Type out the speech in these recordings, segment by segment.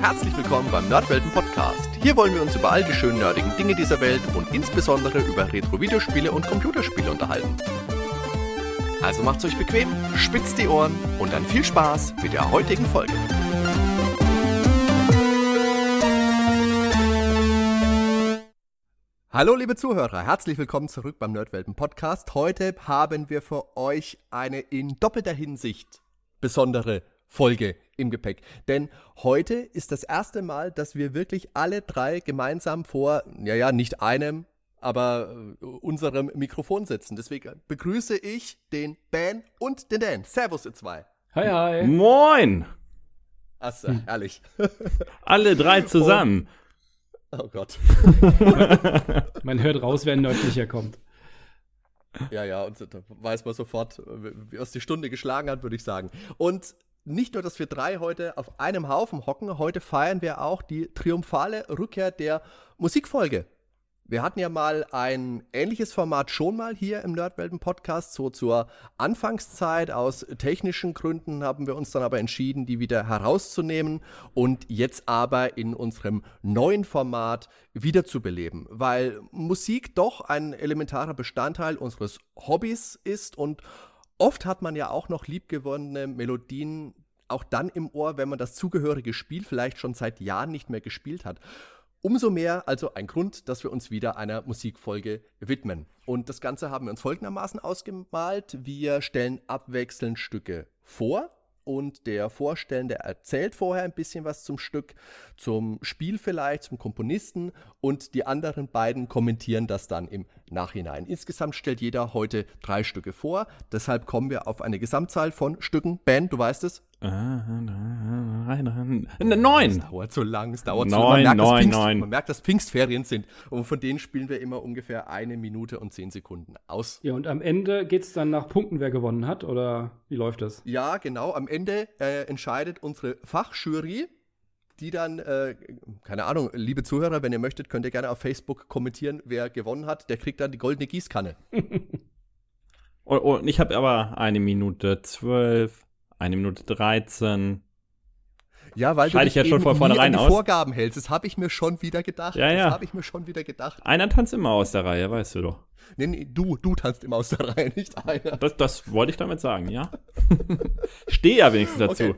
Herzlich willkommen beim Nerdwelten Podcast. Hier wollen wir uns über all die schönen nerdigen Dinge dieser Welt und insbesondere über Retro-Videospiele und Computerspiele unterhalten. Also macht's euch bequem, spitzt die Ohren und dann viel Spaß mit der heutigen Folge. Hallo liebe Zuhörer, herzlich willkommen zurück beim Nerdwelten Podcast. Heute haben wir für euch eine in doppelter Hinsicht besondere Folge im Gepäck. Denn heute ist das erste Mal, dass wir wirklich alle drei gemeinsam vor, ja, ja, nicht einem, aber äh, unserem Mikrofon sitzen. Deswegen begrüße ich den Ben und den Dan. Servus, ihr zwei. Hi, hi. Moin! Achso, herrlich. Alle drei zusammen. Und, oh Gott. man hört raus, wer nördlicher kommt. Ja, ja, und da weiß man sofort, wie es die Stunde geschlagen hat, würde ich sagen. Und nicht nur, dass wir drei heute auf einem Haufen hocken, heute feiern wir auch die triumphale Rückkehr der Musikfolge. Wir hatten ja mal ein ähnliches Format schon mal hier im Nerdwelten Podcast, so zur Anfangszeit. Aus technischen Gründen haben wir uns dann aber entschieden, die wieder herauszunehmen und jetzt aber in unserem neuen Format wiederzubeleben, weil Musik doch ein elementarer Bestandteil unseres Hobbys ist und Oft hat man ja auch noch liebgewonnene Melodien auch dann im Ohr, wenn man das zugehörige Spiel vielleicht schon seit Jahren nicht mehr gespielt hat. Umso mehr also ein Grund, dass wir uns wieder einer Musikfolge widmen. Und das Ganze haben wir uns folgendermaßen ausgemalt. Wir stellen abwechselnd Stücke vor und der Vorstellende erzählt vorher ein bisschen was zum Stück, zum Spiel vielleicht, zum Komponisten und die anderen beiden kommentieren das dann im Nachhinein. Insgesamt stellt jeder heute drei Stücke vor, deshalb kommen wir auf eine Gesamtzahl von Stücken. Ben, du weißt es? Neun. Es dauert zu lang, es dauert neun, zu lang. Man merkt, neun, Pfingst, neun. man merkt, dass Pfingstferien sind. Und von denen spielen wir immer ungefähr eine Minute und zehn Sekunden aus. Ja, und am Ende geht es dann nach Punkten, wer gewonnen hat, oder wie läuft das? Ja, genau. Am Ende äh, entscheidet unsere Fachjury, die dann, äh, keine Ahnung, liebe Zuhörer, wenn ihr möchtet, könnt ihr gerne auf Facebook kommentieren, wer gewonnen hat. Der kriegt dann die goldene Gießkanne. Und, und ich habe aber eine Minute zwölf, eine Minute 13. Ja, weil Scheide du ich ja dich schon von vornherein aus. Vorgaben hältst. Das habe ich mir schon wieder gedacht. Ja, ja. Das habe ich mir schon wieder gedacht. Einer tanzt immer aus der Reihe, weißt du doch. Nee, nee, du, du tanzt immer aus der Reihe, nicht einer. Das, das wollte ich damit sagen, ja? Stehe ja wenigstens dazu. Okay.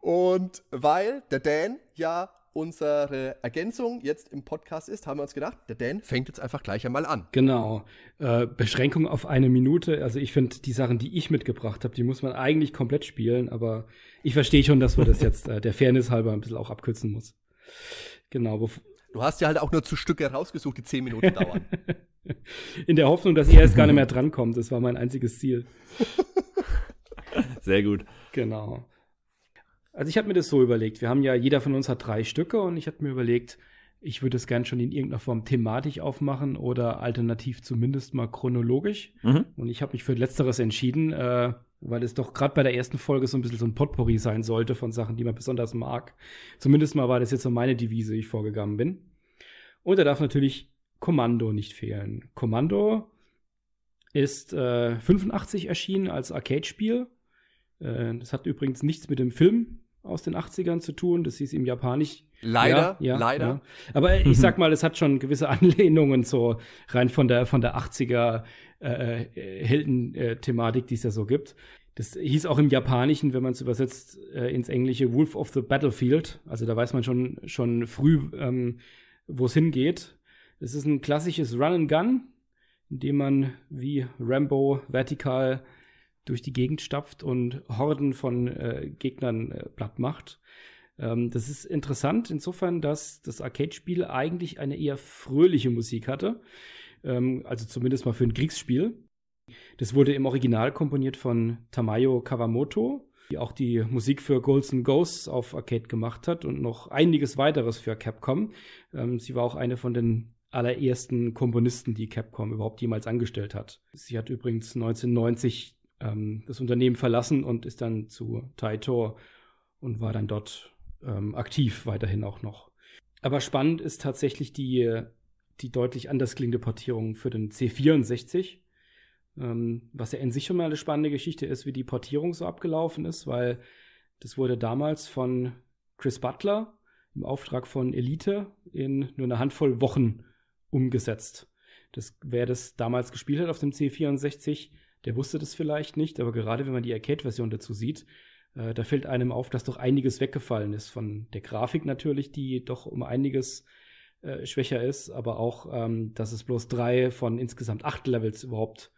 Und weil der Dan ja unsere Ergänzung jetzt im Podcast ist, haben wir uns gedacht, der Dan fängt jetzt einfach gleich einmal an. Genau. Äh, Beschränkung auf eine Minute. Also ich finde, die Sachen, die ich mitgebracht habe, die muss man eigentlich komplett spielen, aber ich verstehe schon, dass man das jetzt äh, der Fairness halber ein bisschen auch abkürzen muss. Genau. Du hast ja halt auch nur zu Stücke rausgesucht, die zehn Minuten dauern. In der Hoffnung, dass ihr jetzt gar nicht mehr drankommt. Das war mein einziges Ziel. Sehr gut. Genau. Also ich habe mir das so überlegt. Wir haben ja, jeder von uns hat drei Stücke und ich habe mir überlegt, ich würde es gern schon in irgendeiner Form thematisch aufmachen oder alternativ zumindest mal chronologisch. Mhm. Und ich habe mich für Letzteres entschieden, äh, weil es doch gerade bei der ersten Folge so ein bisschen so ein Potpourri sein sollte von Sachen, die man besonders mag. Zumindest mal war das jetzt so meine Devise, wie ich vorgegangen bin. Und da darf natürlich Kommando nicht fehlen. Kommando ist äh, 85 erschienen als Arcade-Spiel. Äh, das hat übrigens nichts mit dem Film aus den 80ern zu tun. Das hieß im Japanisch. Leider, Ja, ja, leider. ja. Aber ich sag mal, es hat schon gewisse Anlehnungen so rein von der, von der 80er äh, Helden-Thematik, die es ja so gibt. Das hieß auch im Japanischen, wenn man es übersetzt äh, ins Englische, Wolf of the Battlefield. Also da weiß man schon, schon früh, ähm, wo es hingeht. Es ist ein klassisches Run and Gun, in dem man wie Rambo vertikal durch die Gegend stapft und Horden von äh, Gegnern äh, platt macht. Ähm, das ist interessant insofern, dass das Arcade-Spiel eigentlich eine eher fröhliche Musik hatte. Ähm, also zumindest mal für ein Kriegsspiel. Das wurde im Original komponiert von Tamayo Kawamoto, die auch die Musik für and Ghosts auf Arcade gemacht hat und noch einiges weiteres für Capcom. Ähm, sie war auch eine von den allerersten Komponisten, die Capcom überhaupt jemals angestellt hat. Sie hat übrigens 1990 ähm, das Unternehmen verlassen und ist dann zu Taito und war dann dort ähm, aktiv weiterhin auch noch. Aber spannend ist tatsächlich die, die deutlich anders klingende Portierung für den C64. Ähm, was ja in sich schon mal eine spannende Geschichte ist, wie die Portierung so abgelaufen ist, weil das wurde damals von Chris Butler im Auftrag von Elite in nur eine Handvoll Wochen umgesetzt. Das, wer das damals gespielt hat auf dem C64, der wusste das vielleicht nicht, aber gerade wenn man die Arcade-Version dazu sieht, äh, da fällt einem auf, dass doch einiges weggefallen ist. Von der Grafik natürlich, die doch um einiges äh, schwächer ist, aber auch, ähm, dass es bloß drei von insgesamt acht Levels überhaupt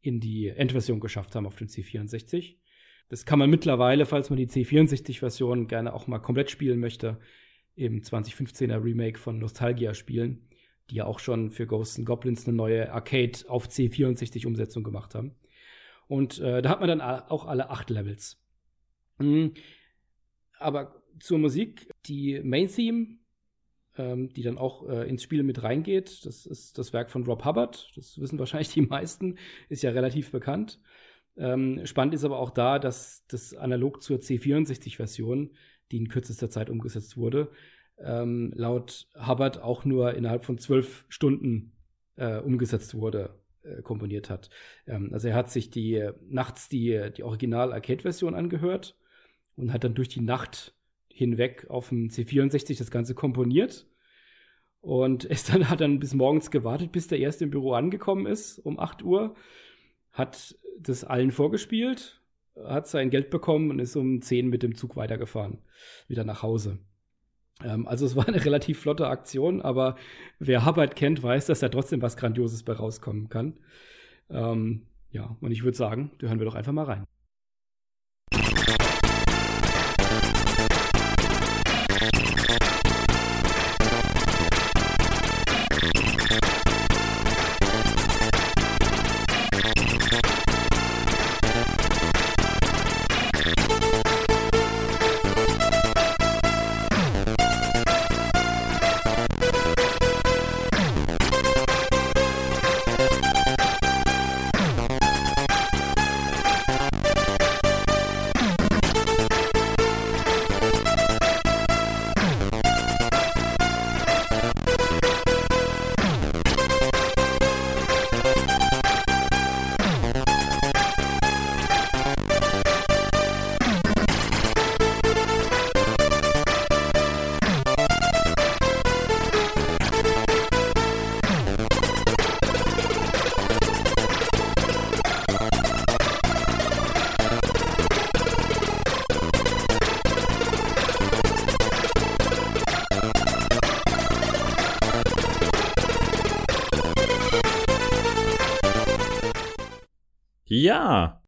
in die Endversion geschafft haben auf dem C64. Das kann man mittlerweile, falls man die C64-Version gerne auch mal komplett spielen möchte, im 2015er Remake von Nostalgia spielen, die ja auch schon für Ghosts Goblins eine neue Arcade auf C64-Umsetzung gemacht haben. Und äh, da hat man dann auch alle acht Levels. Mhm. Aber zur Musik, die Main Theme, ähm, die dann auch äh, ins Spiel mit reingeht, das ist das Werk von Rob Hubbard. Das wissen wahrscheinlich die meisten, ist ja relativ bekannt. Ähm, spannend ist aber auch da, dass das analog zur C64-Version, die in kürzester Zeit umgesetzt wurde, ähm, laut Hubbard auch nur innerhalb von zwölf Stunden äh, umgesetzt wurde, äh, komponiert hat. Ähm, also er hat sich die äh, nachts die, die Original-Arcade-Version angehört und hat dann durch die Nacht hinweg auf dem C64 das Ganze komponiert und ist dann, hat dann bis morgens gewartet, bis der erste im Büro angekommen ist, um 8 Uhr, hat das allen vorgespielt, hat sein Geld bekommen und ist um 10 mit dem Zug weitergefahren, wieder nach Hause. Ähm, also es war eine relativ flotte Aktion, aber wer Hubbard kennt, weiß, dass da trotzdem was Grandioses bei rauskommen kann. Ähm, ja, und ich würde sagen, da hören wir doch einfach mal rein. Ja.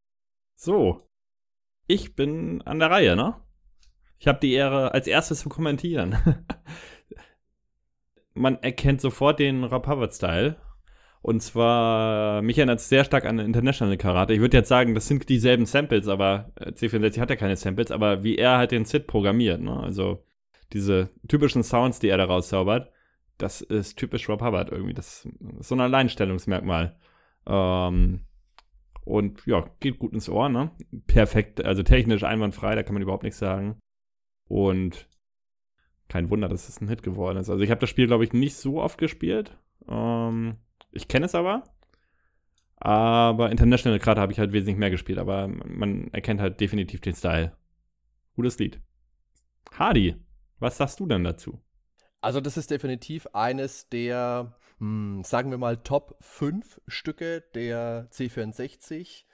So. Ich bin an der Reihe, ne? Ich habe die Ehre, als erstes zu kommentieren. Man erkennt sofort den Hubbard-Style. Und zwar, mich erinnert es sehr stark an International Karate. Ich würde jetzt sagen, das sind dieselben Samples, aber äh, C64 hat ja keine Samples, aber wie er halt den Sid programmiert, ne? Also diese typischen Sounds, die er da rauszaubert, das ist typisch Rob Hubbard irgendwie. Das ist so ein Alleinstellungsmerkmal. Ähm, und ja, geht gut ins Ohr, ne? Perfekt, also technisch einwandfrei, da kann man überhaupt nichts sagen. Und kein Wunder, dass es ein Hit geworden ist. Also ich habe das Spiel, glaube ich, nicht so oft gespielt. Ähm, ich kenne es aber. Aber International gerade habe ich halt wesentlich mehr gespielt. Aber man erkennt halt definitiv den Style. Gutes Lied. Hardy, was sagst du denn dazu? Also das ist definitiv eines der hm, sagen wir mal, Top 5 Stücke der C64.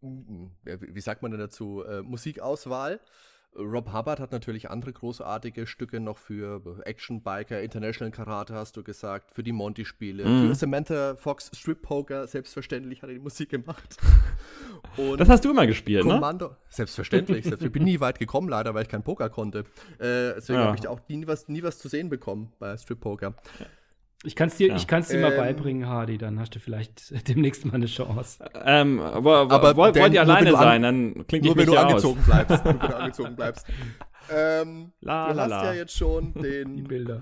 Hm, wie sagt man denn dazu? Äh, Musikauswahl. Rob Hubbard hat natürlich andere großartige Stücke noch für Action Biker, International Karate, hast du gesagt, für die Monty-Spiele, mm. für Samantha Fox Strip Poker, selbstverständlich hat er die Musik gemacht. Und das hast du immer gespielt, Kommando, ne? Selbstverständlich. ich bin nie weit gekommen, leider, weil ich kein Poker konnte. Äh, deswegen ja. habe ich auch nie was, nie was zu sehen bekommen bei Strip Poker. Ja. Ich kann es dir, ja. ich kann's dir ähm, mal beibringen, Hardy, dann hast du vielleicht demnächst mal eine Chance. Ähm, wo, aber wollt, wollt ihr alleine sein, dann klingt Nur wenn du angezogen aus. bleibst. nur wenn du angezogen bleibst. Ähm, la, du la, hast la. ja jetzt schon den Die Bilder.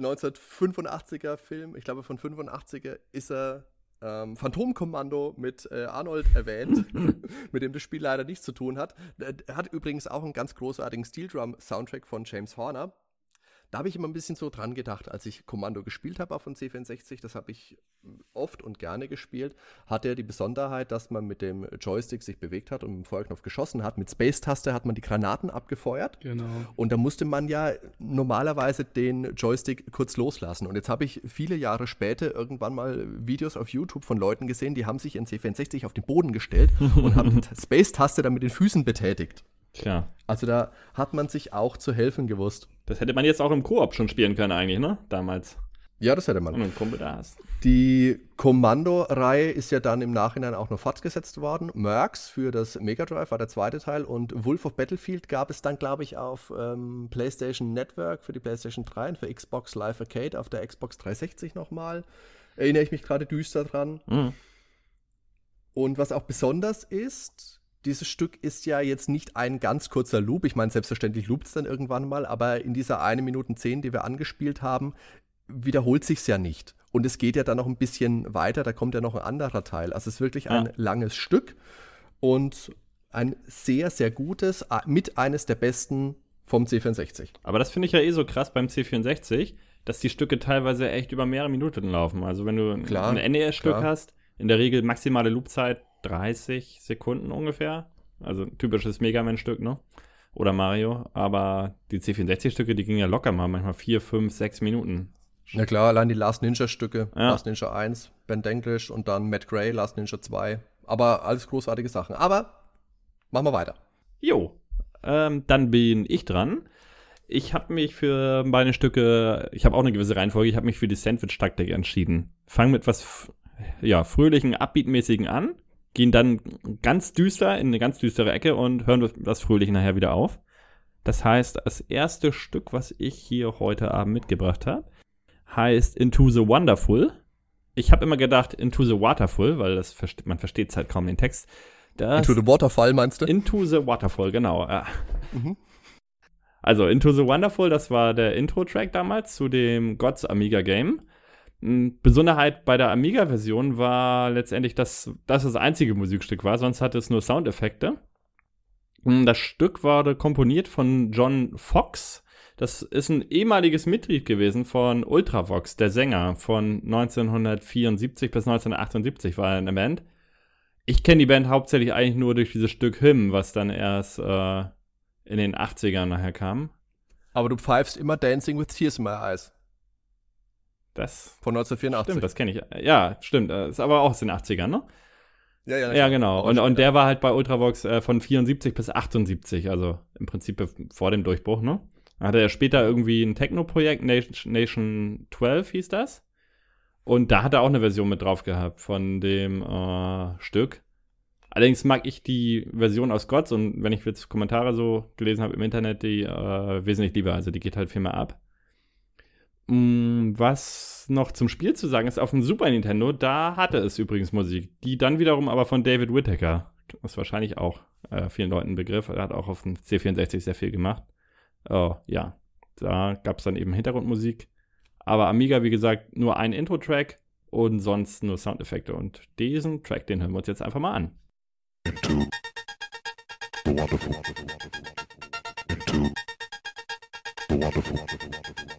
1985er Film, ich glaube von 85er ist er ähm, Phantomkommando mit äh, Arnold erwähnt, mit dem das Spiel leider nichts zu tun hat. Er hat übrigens auch einen ganz großartigen Steel Drum Soundtrack von James Horner da habe ich immer ein bisschen so dran gedacht, als ich Kommando gespielt habe auf dem C64, das habe ich oft und gerne gespielt, hatte er die Besonderheit, dass man mit dem Joystick sich bewegt hat und mit dem Feuerknopf geschossen hat. Mit Space-Taste hat man die Granaten abgefeuert. Genau. Und da musste man ja normalerweise den Joystick kurz loslassen. Und jetzt habe ich viele Jahre später irgendwann mal Videos auf YouTube von Leuten gesehen, die haben sich in C64 auf den Boden gestellt und haben die Space-Taste dann mit den Füßen betätigt. Tja. Also da hat man sich auch zu helfen gewusst. Das hätte man jetzt auch im Koop schon spielen können eigentlich, ne? Damals. Ja, das hätte man. einen Kumpel da hast. Die Kommando-Reihe ist ja dann im Nachhinein auch noch fortgesetzt worden. Mercs für das Mega Drive war der zweite Teil und Wolf of Battlefield gab es dann, glaube ich, auf ähm, PlayStation Network für die PlayStation 3 und für Xbox Live Arcade auf der Xbox 360 nochmal. Erinnere ich mich gerade düster dran. Mhm. Und was auch besonders ist, dieses Stück ist ja jetzt nicht ein ganz kurzer Loop. Ich meine, selbstverständlich loopt es dann irgendwann mal, aber in dieser 1 Minute 10, die wir angespielt haben, wiederholt sich's ja nicht. Und es geht ja dann noch ein bisschen weiter, da kommt ja noch ein anderer Teil. Also es ist wirklich ein Ja. langes Stück und ein sehr, sehr gutes, mit eines der besten vom C64. Aber das finde ich ja eh so krass beim C64, dass die Stücke teilweise echt über mehrere Minuten laufen. Also wenn du ein- Klar, ein NES-Stück hast, in der Regel maximale Loopzeit 30 Sekunden ungefähr. Also ein typisches Mega Man-Stück, ne? Oder Mario. Aber die C64-Stücke, die gingen ja locker mal, manchmal 4, 5, 6 Minuten. Na klar, allein die Last Ninja-Stücke, Ja. Last Ninja 1, Ben Denglish und dann Matt Gray, Last Ninja 2. Aber alles großartige Sachen. Aber machen wir weiter. Jo, ähm, dann bin ich dran. Ich habe mich für meine Stücke, ich habe auch eine gewisse Reihenfolge, ich habe mich für die Sandwich-Taktik entschieden. Fang mit was ja, fröhlichen, upbeatmäßigen an, gehen dann ganz düster in eine ganz düstere Ecke und hören das, Fröhliche nachher wieder auf. Das heißt, das erste Stück, was ich hier heute Abend mitgebracht habe, heißt Into the Wonderful. Ich habe immer gedacht Into the Waterful, weil das verste man versteht halt kaum den Text. Das Into the Waterfall meinst du? Into the Waterfall, genau. Ja. Mhm. Also Into the Wonderful, das war der Intro-Track damals zu dem Gods Amiga Game. Besonderheit bei der Amiga-Version war letztendlich, dass das das einzige Musikstück war, sonst hatte es nur Soundeffekte. Das Stück wurde komponiert von John Fox. Das ist ein ehemaliges Mitglied gewesen von Ultravox, der Sänger von 1974 bis 1978 war er in der Band. Ich kenne die Band hauptsächlich eigentlich nur durch dieses Stück Hymn, was dann erst äh, in den 80ern nachher kam. Aber du pfeifst immer Dancing with Tears in My Eyes Das von 1984. stimmt, das kenne ich. Ja, stimmt. äh, Ist aber auch aus den 80ern, ne? ja, ja, Ja, genau. Und, und der war halt bei Ultravox äh, von 74 bis 78, also im Prinzip vor dem Durchbruch, ne? Dann hatte er später irgendwie ein Techno-Projekt, Nation, Nation 12 hieß das. Und da hat er auch eine Version mit drauf gehabt von dem äh, Stück. Allerdings mag ich die Version aus Gods und wenn ich jetzt Kommentare so gelesen habe im Internet, die äh, wesentlich lieber. Also die geht halt viel mehr ab. Mm, Was noch zum Spiel zu sagen ist, auf dem Super Nintendo, da hatte es übrigens Musik, die dann wiederum aber von David Whittaker. Das ist wahrscheinlich auch äh, vielen Leuten ein Begriff. Er hat auch auf dem C64 sehr viel gemacht. Oh, ja, da gab es dann eben Hintergrundmusik. Aber Amiga, wie gesagt, nur ein Intro-Track und sonst nur Soundeffekte. Und diesen Track, den hören wir uns jetzt einfach mal an. into the waterfall. Into the waterfall.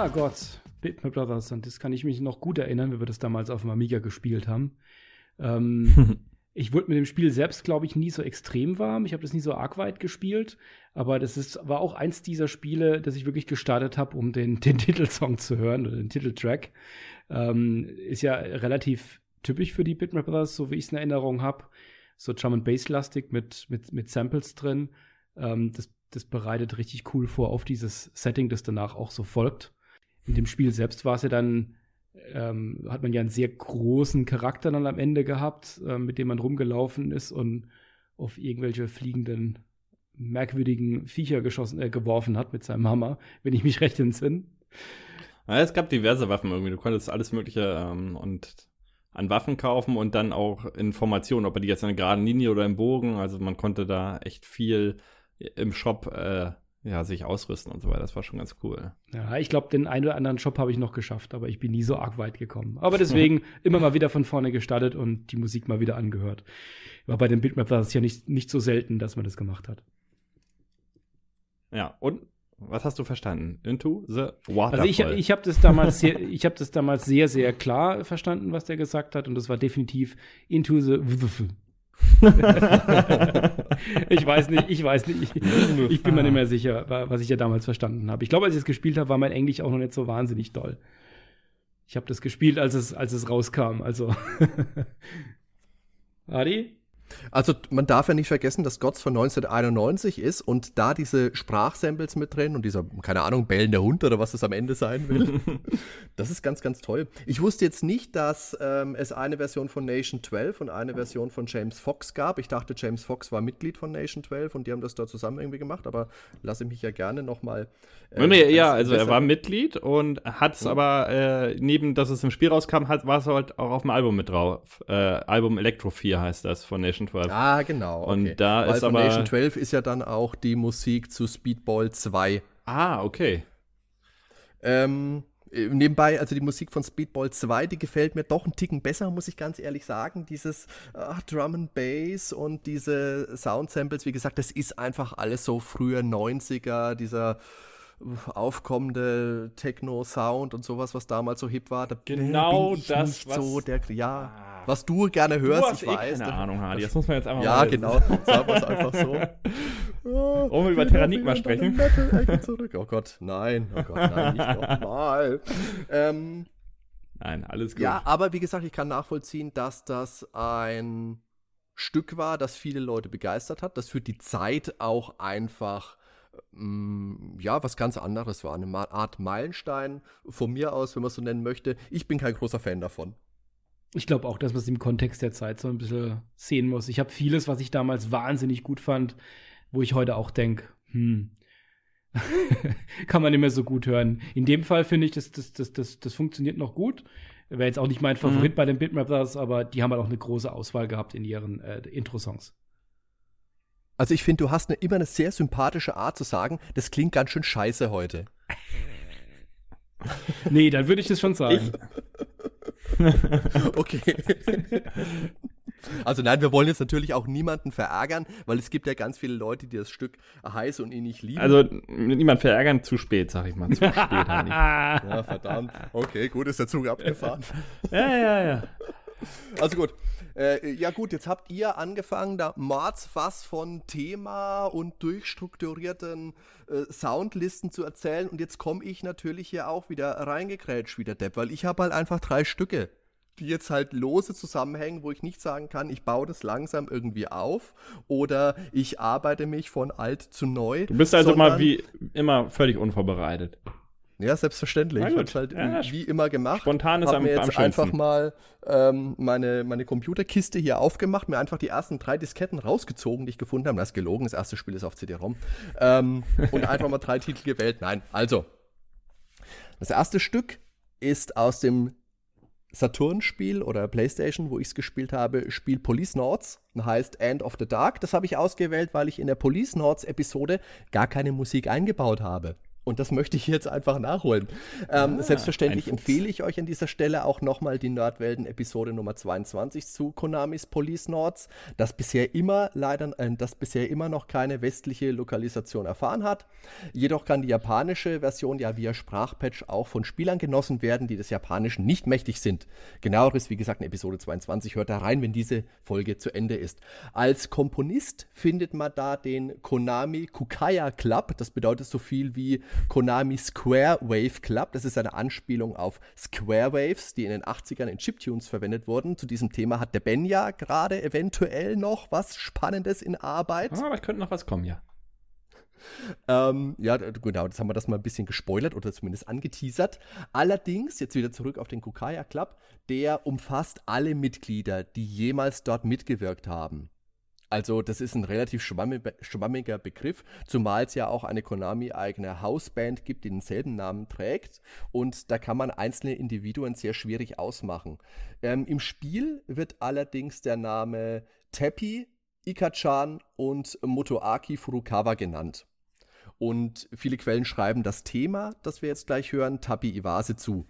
Ja, Gott, Bitmap Brothers. Und das kann ich mich noch gut erinnern, wie wir das damals auf dem Amiga gespielt haben. Ähm, ich wurde mit dem Spiel selbst, glaube ich, nie so extrem warm. Ich habe das nie so arg weit gespielt. Aber das ist, war auch eins dieser Spiele, das ich wirklich gestartet habe, um den, den Titelsong zu hören oder den Titeltrack. Ähm, ist ja relativ typisch für die Bitmap Brothers, so wie ich es in Erinnerung habe. So Drum and Bass lastig mit, mit, mit Samples drin. Ähm, das, das bereitet richtig cool vor auf dieses Setting, das danach auch so folgt. In dem Spiel selbst war es ja dann ähm, hat man ja einen sehr großen Charakter dann am Ende gehabt, äh, mit dem man rumgelaufen ist und auf irgendwelche fliegenden, merkwürdigen Viecher geschossen, äh, geworfen hat mit seinem Hammer, wenn ich mich recht entsinne. Ja, es gab diverse Waffen irgendwie. Du konntest alles Mögliche ähm, und an Waffen kaufen und dann auch Informationen, ob er die jetzt in einer geraden Linie oder im Bogen. Also man konnte da echt viel im Shop äh, ja, sich ausrüsten und so weiter. Das war schon ganz cool. Ja, ich glaube, den einen oder anderen Shop habe ich noch geschafft, aber ich bin nie so arg weit gekommen. Aber deswegen immer mal wieder von vorne gestartet und die Musik mal wieder angehört. War bei dem Bitmap war es ja nicht, nicht so selten, dass man das gemacht hat. Ja, und was hast du verstanden? Into the Waterfall. Also ich, ich habe das damals sehr, ich habe das damals sehr, sehr klar verstanden, was der gesagt hat, und das war definitiv Into the ich weiß nicht, ich weiß nicht. Ich, bin mir nicht mehr sicher, was ich ja damals verstanden habe. Ich glaube, als ich es gespielt habe, war mein Englisch auch noch nicht so wahnsinnig doll. Ich habe das gespielt, als es, als es rauskam. Also. Adi? Also man darf ja nicht vergessen, dass Gods von 1991 ist und da diese Sprachsamples mit drin und dieser, keine Ahnung, bellende Hund oder was es am Ende sein will. das ist ganz, ganz toll. Ich wusste jetzt nicht, dass ähm, es eine Version von Nation 12 und eine Version von James Fox gab. Ich dachte, James Fox war Mitglied von Nation 12 und die haben das da zusammen irgendwie gemacht, aber lasse ich mich ja gerne nochmal. Äh, nee, ja, also er war Mitglied und hat es hm. aber äh, neben, dass es im Spiel rauskam, war es halt auch auf dem Album mit drauf. Äh, Album Electro 4 heißt das von Nation Nation 12. Ah, genau. Okay. Und da Weil ist von aber. Nation 12 ist ja dann auch die Musik zu Speedball 2. Ah, okay. Ähm, äh, nebenbei, also die Musik von Speedball 2, die gefällt mir doch einen Ticken besser, muss ich ganz ehrlich sagen. Dieses ach, Drum and Bass und diese Sound Samples, wie gesagt, das ist einfach alles so früher 90er, dieser aufkommende Techno-Sound und sowas, was damals so hip war. Da genau bin ich das, nicht was so der, ja, ah. was du gerne hörst, du hast ich eh weiß. Keine Ahnung, Hardy, das muss man jetzt einfach ja, mal Ja, genau, sagen wir es einfach so. Wollen wir über Terranigma sprechen? Oh Gott, nein, oh Gott, nein, nicht nochmal. ähm, nein, alles gut. Ja, aber wie gesagt, ich kann nachvollziehen, dass das ein Stück war, das viele Leute begeistert hat, das für die Zeit auch einfach ja, was ganz anderes war. Eine Art Meilenstein von mir aus, wenn man es so nennen möchte. Ich bin kein großer Fan davon. Ich glaube auch, dass man es im Kontext der Zeit so ein bisschen sehen muss. Ich habe vieles, was ich damals wahnsinnig gut fand, wo ich heute auch denke, hm, kann man nicht mehr so gut hören. In dem Fall finde ich, das, das, das, das, das funktioniert noch gut. Wäre jetzt auch nicht mein Favorit mhm. bei den Bitmap aber die haben halt auch eine große Auswahl gehabt in ihren äh, Intro-Songs. Also ich finde, du hast eine, immer eine sehr sympathische Art zu sagen, das klingt ganz schön scheiße heute. nee, dann würde ich das schon sagen. okay. Also nein, wir wollen jetzt natürlich auch niemanden verärgern, weil es gibt ja ganz viele Leute, die das Stück heiß und ihn nicht lieben. Also niemand verärgern, zu spät, sag ich mal. Zu spät, Ja, verdammt. Okay, gut, ist der Zug abgefahren. ja, ja, ja. Also gut. Äh, ja gut, jetzt habt ihr angefangen, da Mordsfass von Thema und durchstrukturierten äh, Soundlisten zu erzählen und jetzt komme ich natürlich hier auch wieder reingekrätscht, wie der Depp, weil ich habe halt einfach drei Stücke die jetzt halt lose zusammenhängen, wo ich nicht sagen kann, ich baue das langsam irgendwie auf oder ich arbeite mich von alt zu neu. Du bist also mal wie immer völlig unvorbereitet. Ja, selbstverständlich. Ich habe halt ja, wie immer gemacht. Spontan ist hab am, mir jetzt am einfach mal ähm, meine, meine Computerkiste hier aufgemacht, mir einfach die ersten drei Disketten rausgezogen, die ich gefunden habe. Das ist gelogen, das erste Spiel ist auf CD-ROM. Ähm, und einfach mal drei Titel gewählt. Nein, also. Das erste Stück ist aus dem Saturn-Spiel oder PlayStation, wo ich es gespielt habe, Spiel Police Nords, heißt End of the Dark. Das habe ich ausgewählt, weil ich in der Police Nords Episode gar keine Musik eingebaut habe. Und das möchte ich jetzt einfach nachholen. Ähm, Ah, selbstverständlich empfehle ich euch an dieser Stelle auch nochmal die Nerdwelten-Episode Nummer 22 zu Konamis Police Nords, das bisher immer leider, äh, das bisher immer noch keine westliche Lokalisation erfahren hat. Jedoch kann die japanische Version ja via Sprachpatch auch von Spielern genossen werden, die des Japanischen nicht mächtig sind. Genaueres, wie gesagt, in Episode 22 hört da rein, wenn diese Folge zu Ende ist. Als Komponist findet man da den Konami Kukaya Club. Das bedeutet so viel wie Konami Square Wave Club. Das ist eine Anspielung auf Square Waves, die in den 80ern in Chiptunes verwendet wurden. Zu diesem Thema hat der Ben ja gerade eventuell noch was Spannendes in Arbeit. Ah, aber es könnte noch was kommen, ja. Ähm, ja, genau, das haben wir das mal ein bisschen gespoilert oder zumindest angeteasert. Allerdings, jetzt wieder zurück auf den Kukaya Club, der umfasst alle Mitglieder, die jemals dort mitgewirkt haben. Also, das ist ein relativ schwammig, schwammiger Begriff, zumal es ja auch eine Konami-eigene Hausband gibt, die denselben Namen trägt. Und da kann man einzelne Individuen sehr schwierig ausmachen. Ähm, Im Spiel wird allerdings der Name Teppy, Ikachan und Motoaki Furukawa genannt. Und viele Quellen schreiben das Thema, das wir jetzt gleich hören, Tapi Iwase zu.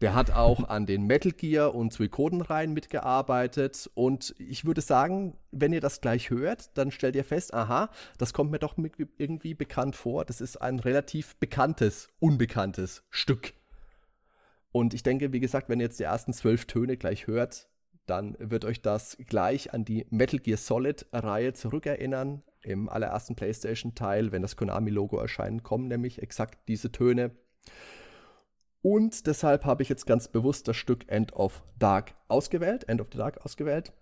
Der hat auch an den Metal Gear und Suikoden-Reihen mitgearbeitet. Und ich würde sagen, wenn ihr das gleich hört, dann stellt ihr fest, aha, das kommt mir doch irgendwie bekannt vor. Das ist ein relativ bekanntes, unbekanntes Stück. Und ich denke, wie gesagt, wenn ihr jetzt die ersten zwölf Töne gleich hört, dann wird euch das gleich an die Metal Gear Solid-Reihe zurückerinnern. Im allerersten PlayStation-Teil, wenn das Konami-Logo erscheint, kommen nämlich exakt diese Töne. Und deshalb habe ich jetzt ganz bewusst das Stück End of Dark ausgewählt, End of the Dark ausgewählt.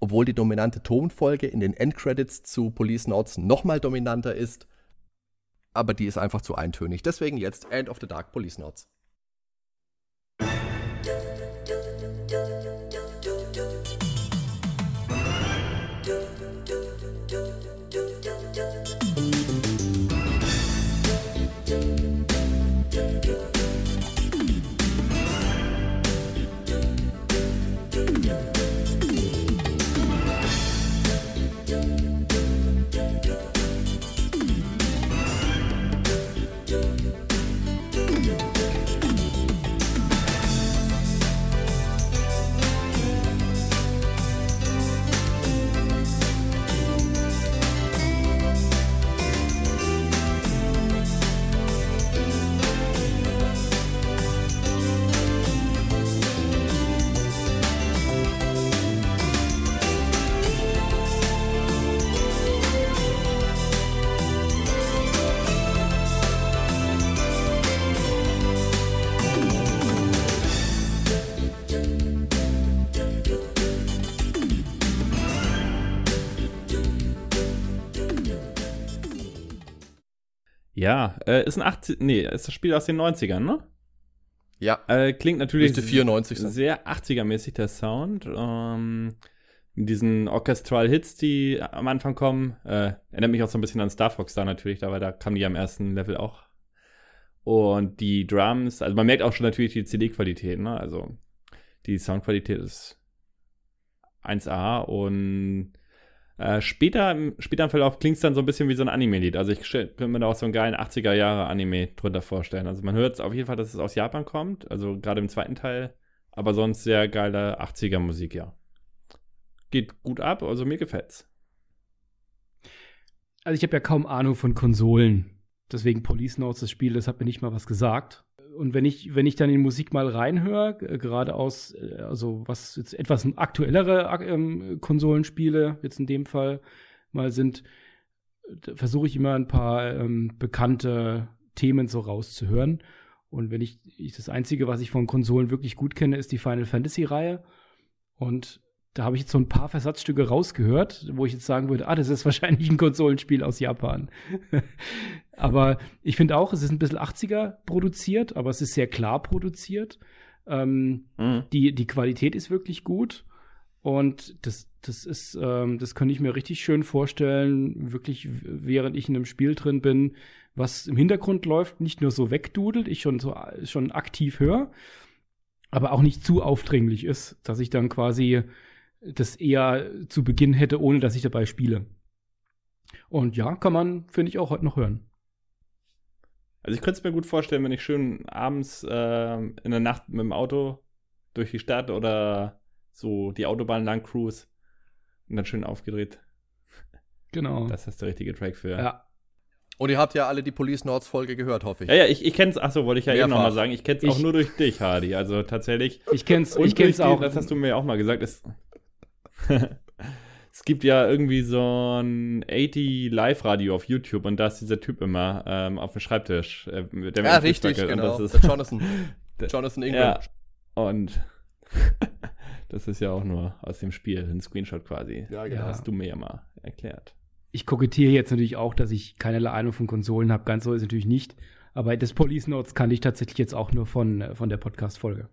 Obwohl die dominante Tonfolge in den Endcredits zu Police Notes nochmal dominanter ist. Aber die ist einfach zu eintönig. Deswegen jetzt End of the Dark Police Notes. Ja, äh, ist ein 80, nee, ist das Spiel aus den 90ern, ne? Ja, Äh, klingt natürlich müsste 94 sein. sehr 80er-mäßig der Sound. Ähm, mit diesen Orchestral Hits, die am Anfang kommen. Äh, erinnert mich auch so ein bisschen an Star Fox da natürlich, da, weil da kamen die am ersten Level auch. Und die Drums, also man merkt auch schon natürlich die CD-Qualität, ne? Also die Soundqualität ist 1A und äh, später, im, später im Verlauf klingt es dann so ein bisschen wie so ein Anime-Lied. Also ich könnte mir da auch so einen geilen 80er-Jahre-Anime drunter vorstellen. Also man hört auf jeden Fall, dass es aus Japan kommt, also gerade im zweiten Teil, aber sonst sehr geile 80er-Musik, ja. Geht gut ab, also mir gefällt's. Also ich habe ja kaum Ahnung von Konsolen. Deswegen Police Notes, das Spiel, das hat mir nicht mal was gesagt. Und wenn ich, wenn ich dann in Musik mal reinhöre, gerade aus, äh, also was jetzt etwas aktuellere ak- ähm, Konsolenspiele jetzt in dem Fall mal sind, versuche ich immer ein paar ähm, bekannte Themen so rauszuhören. Und wenn ich, ich, das Einzige, was ich von Konsolen wirklich gut kenne, ist die Final Fantasy-Reihe. Und da habe ich jetzt so ein paar Versatzstücke rausgehört, wo ich jetzt sagen würde, ah, das ist wahrscheinlich ein Konsolenspiel aus Japan. Aber ich finde auch, es ist ein bisschen 80er produziert, aber es ist sehr klar produziert. Ähm, Mhm. die, die Qualität ist wirklich gut. Und das, das ist, ähm, das könnte ich mir richtig schön vorstellen, wirklich, während ich in einem Spiel drin bin, was im Hintergrund läuft, nicht nur so wegdudelt, ich schon so schon aktiv höre, aber auch nicht zu aufdringlich ist, dass ich dann quasi das eher zu Beginn hätte, ohne dass ich dabei spiele. Und ja, kann man, finde ich, auch heute noch hören. Also ich könnte es mir gut vorstellen, wenn ich schön abends äh, in der Nacht mit dem Auto durch die Stadt oder so die Autobahn lang cruise und dann schön aufgedreht. Genau. Das ist der richtige Track für. ja. Und ihr habt ja alle die Police Nords Folge gehört, hoffe ich. Ja, ja, ich, ich kenn's, achso, wollte ich ja eben Mehrfach. nochmal sagen, ich kenn's auch Ich- nur durch dich, Hardy. Also tatsächlich. Ich kenn's, Und ich kenn's durch auch. Die, das hast du mir ja auch mal gesagt. Es, es gibt ja irgendwie so ein 80 Live-Radio auf YouTube und da ist dieser Typ immer ähm, auf dem Schreibtisch. Äh, der Ja, richtig, genau. Das Der ist, Jonathan. Jonathan Ingram. ja, und das ist ja auch nur aus dem Spiel, ein Screenshot quasi. Ja, genau. Hast du mir ja mal erklärt. Ich kokettiere jetzt natürlich auch, dass ich keinerlei Ahnung von Konsolen habe. Ganz so ist es natürlich nicht. Aber das Police Notes kann ich tatsächlich jetzt auch nur von, äh, von der Podcast-Folge.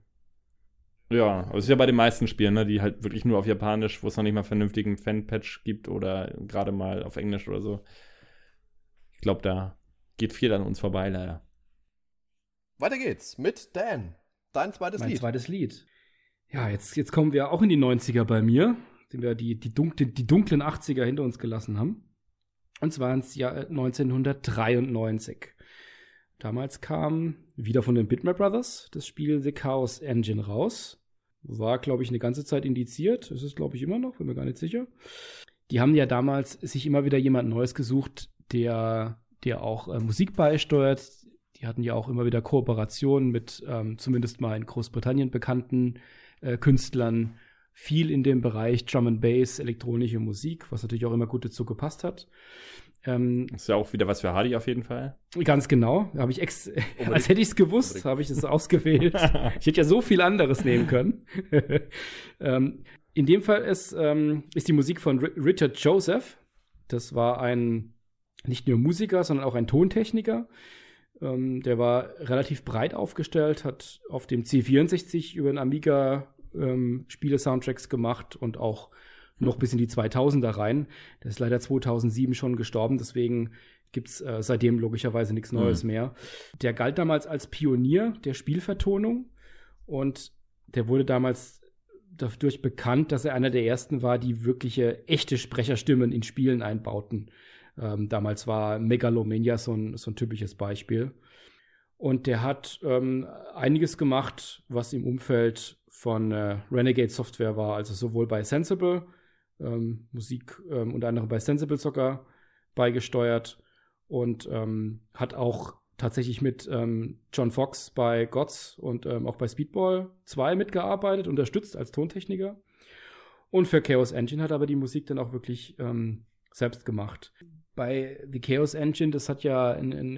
Ja, aber es ist ja bei den meisten Spielen, ne, die halt wirklich nur auf Japanisch, wo es noch nicht mal vernünftigen Fan-Patch gibt oder gerade mal auf Englisch oder so. Ich glaube, da geht viel an uns vorbei, leider. Weiter geht's mit Dan. Dein zweites mein Lied. zweites Lied. Ja, jetzt, jetzt kommen wir auch in die 90er bei mir, den wir die, die, dunklen, die dunklen 80er hinter uns gelassen haben. Und zwar ins Jahr 1993. Damals kam wieder von den Bitmap Brothers das Spiel The Chaos Engine raus. War, glaube ich, eine ganze Zeit indiziert. Das ist, glaube ich, immer noch, bin mir gar nicht sicher. Die haben ja damals sich immer wieder jemand Neues gesucht, der, der auch äh, Musik beisteuert. Die hatten ja auch immer wieder Kooperationen mit ähm, zumindest mal in Großbritannien bekannten äh, Künstlern. Viel in dem Bereich Drum and Bass, elektronische Musik, was natürlich auch immer gut dazu gepasst hat. Ähm, Ist ja auch wieder was für Hardy auf jeden Fall. Ganz genau. Habe ich ex als hätte ich es gewusst, Unbedingt. habe ich es ausgewählt. ich hätte ja so viel anderes nehmen können. ähm, in dem Fall ist, ähm, ist die Musik von Ri- Richard Joseph. Das war ein nicht nur Musiker, sondern auch ein Tontechniker. Ähm, der war relativ breit aufgestellt, hat auf dem C64 über den Amiga ähm, Spiele-Soundtracks gemacht und auch noch bis in die 2000er rein. Der ist leider 2007 schon gestorben, deswegen gibt's äh, seitdem logischerweise nichts Neues Mhm. mehr. Der galt damals als Pionier der Spielvertonung und der wurde damals dadurch bekannt, dass er einer der ersten war, die wirkliche echte Sprecherstimmen in Spielen einbauten. Ähm, damals war Megalomania so ein, so ein typisches Beispiel. Und der hat ähm, einiges gemacht, was im Umfeld von äh, Renegade Software war, also sowohl bei Sensible, ähm, Musik ähm, unter anderem bei Sensible sogar beigesteuert und ähm, hat auch tatsächlich mit ähm, John Fox bei GOTS und ähm, auch bei Speedball 2 mitgearbeitet, unterstützt als Tontechniker. Und für Chaos Engine hat aber die Musik dann auch wirklich ähm, selbst gemacht. Bei The Chaos Engine, das hat ja ein, ein,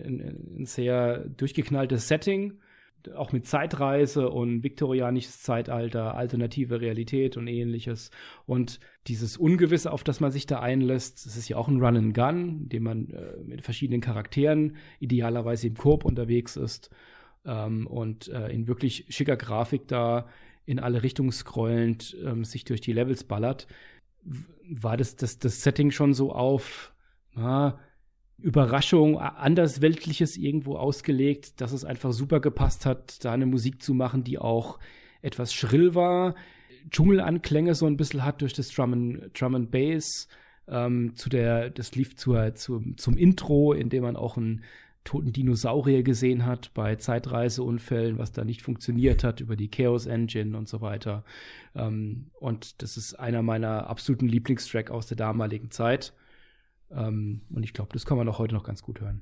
ein sehr durchgeknalltes Setting, auch mit Zeitreise und viktorianisches Zeitalter, alternative Realität und ähnliches. Und dieses Ungewisse, auf das man sich da einlässt, das ist ja auch ein Run and Gun, in dem man äh, mit verschiedenen Charakteren idealerweise im Koop unterwegs ist ähm, und äh, in wirklich schicker Grafik da in alle Richtungen scrollend ähm, sich durch die Levels ballert, war das, das, das Setting schon so auf na, Überraschung, andersweltliches irgendwo ausgelegt, dass es einfach super gepasst hat, da eine Musik zu machen, die auch etwas schrill war, Dschungelanklänge so ein bisschen hat durch das Drum and, Drum and Bass. Ähm, zu der, das lief zur, zum, zum Intro, in dem man auch einen toten Dinosaurier gesehen hat bei Zeitreiseunfällen, was da nicht funktioniert hat über die Chaos Engine und so weiter. Ähm, und das ist einer meiner absoluten Lieblingstrack aus der damaligen Zeit. Ähm, und ich glaube, das kann man auch heute noch ganz gut hören.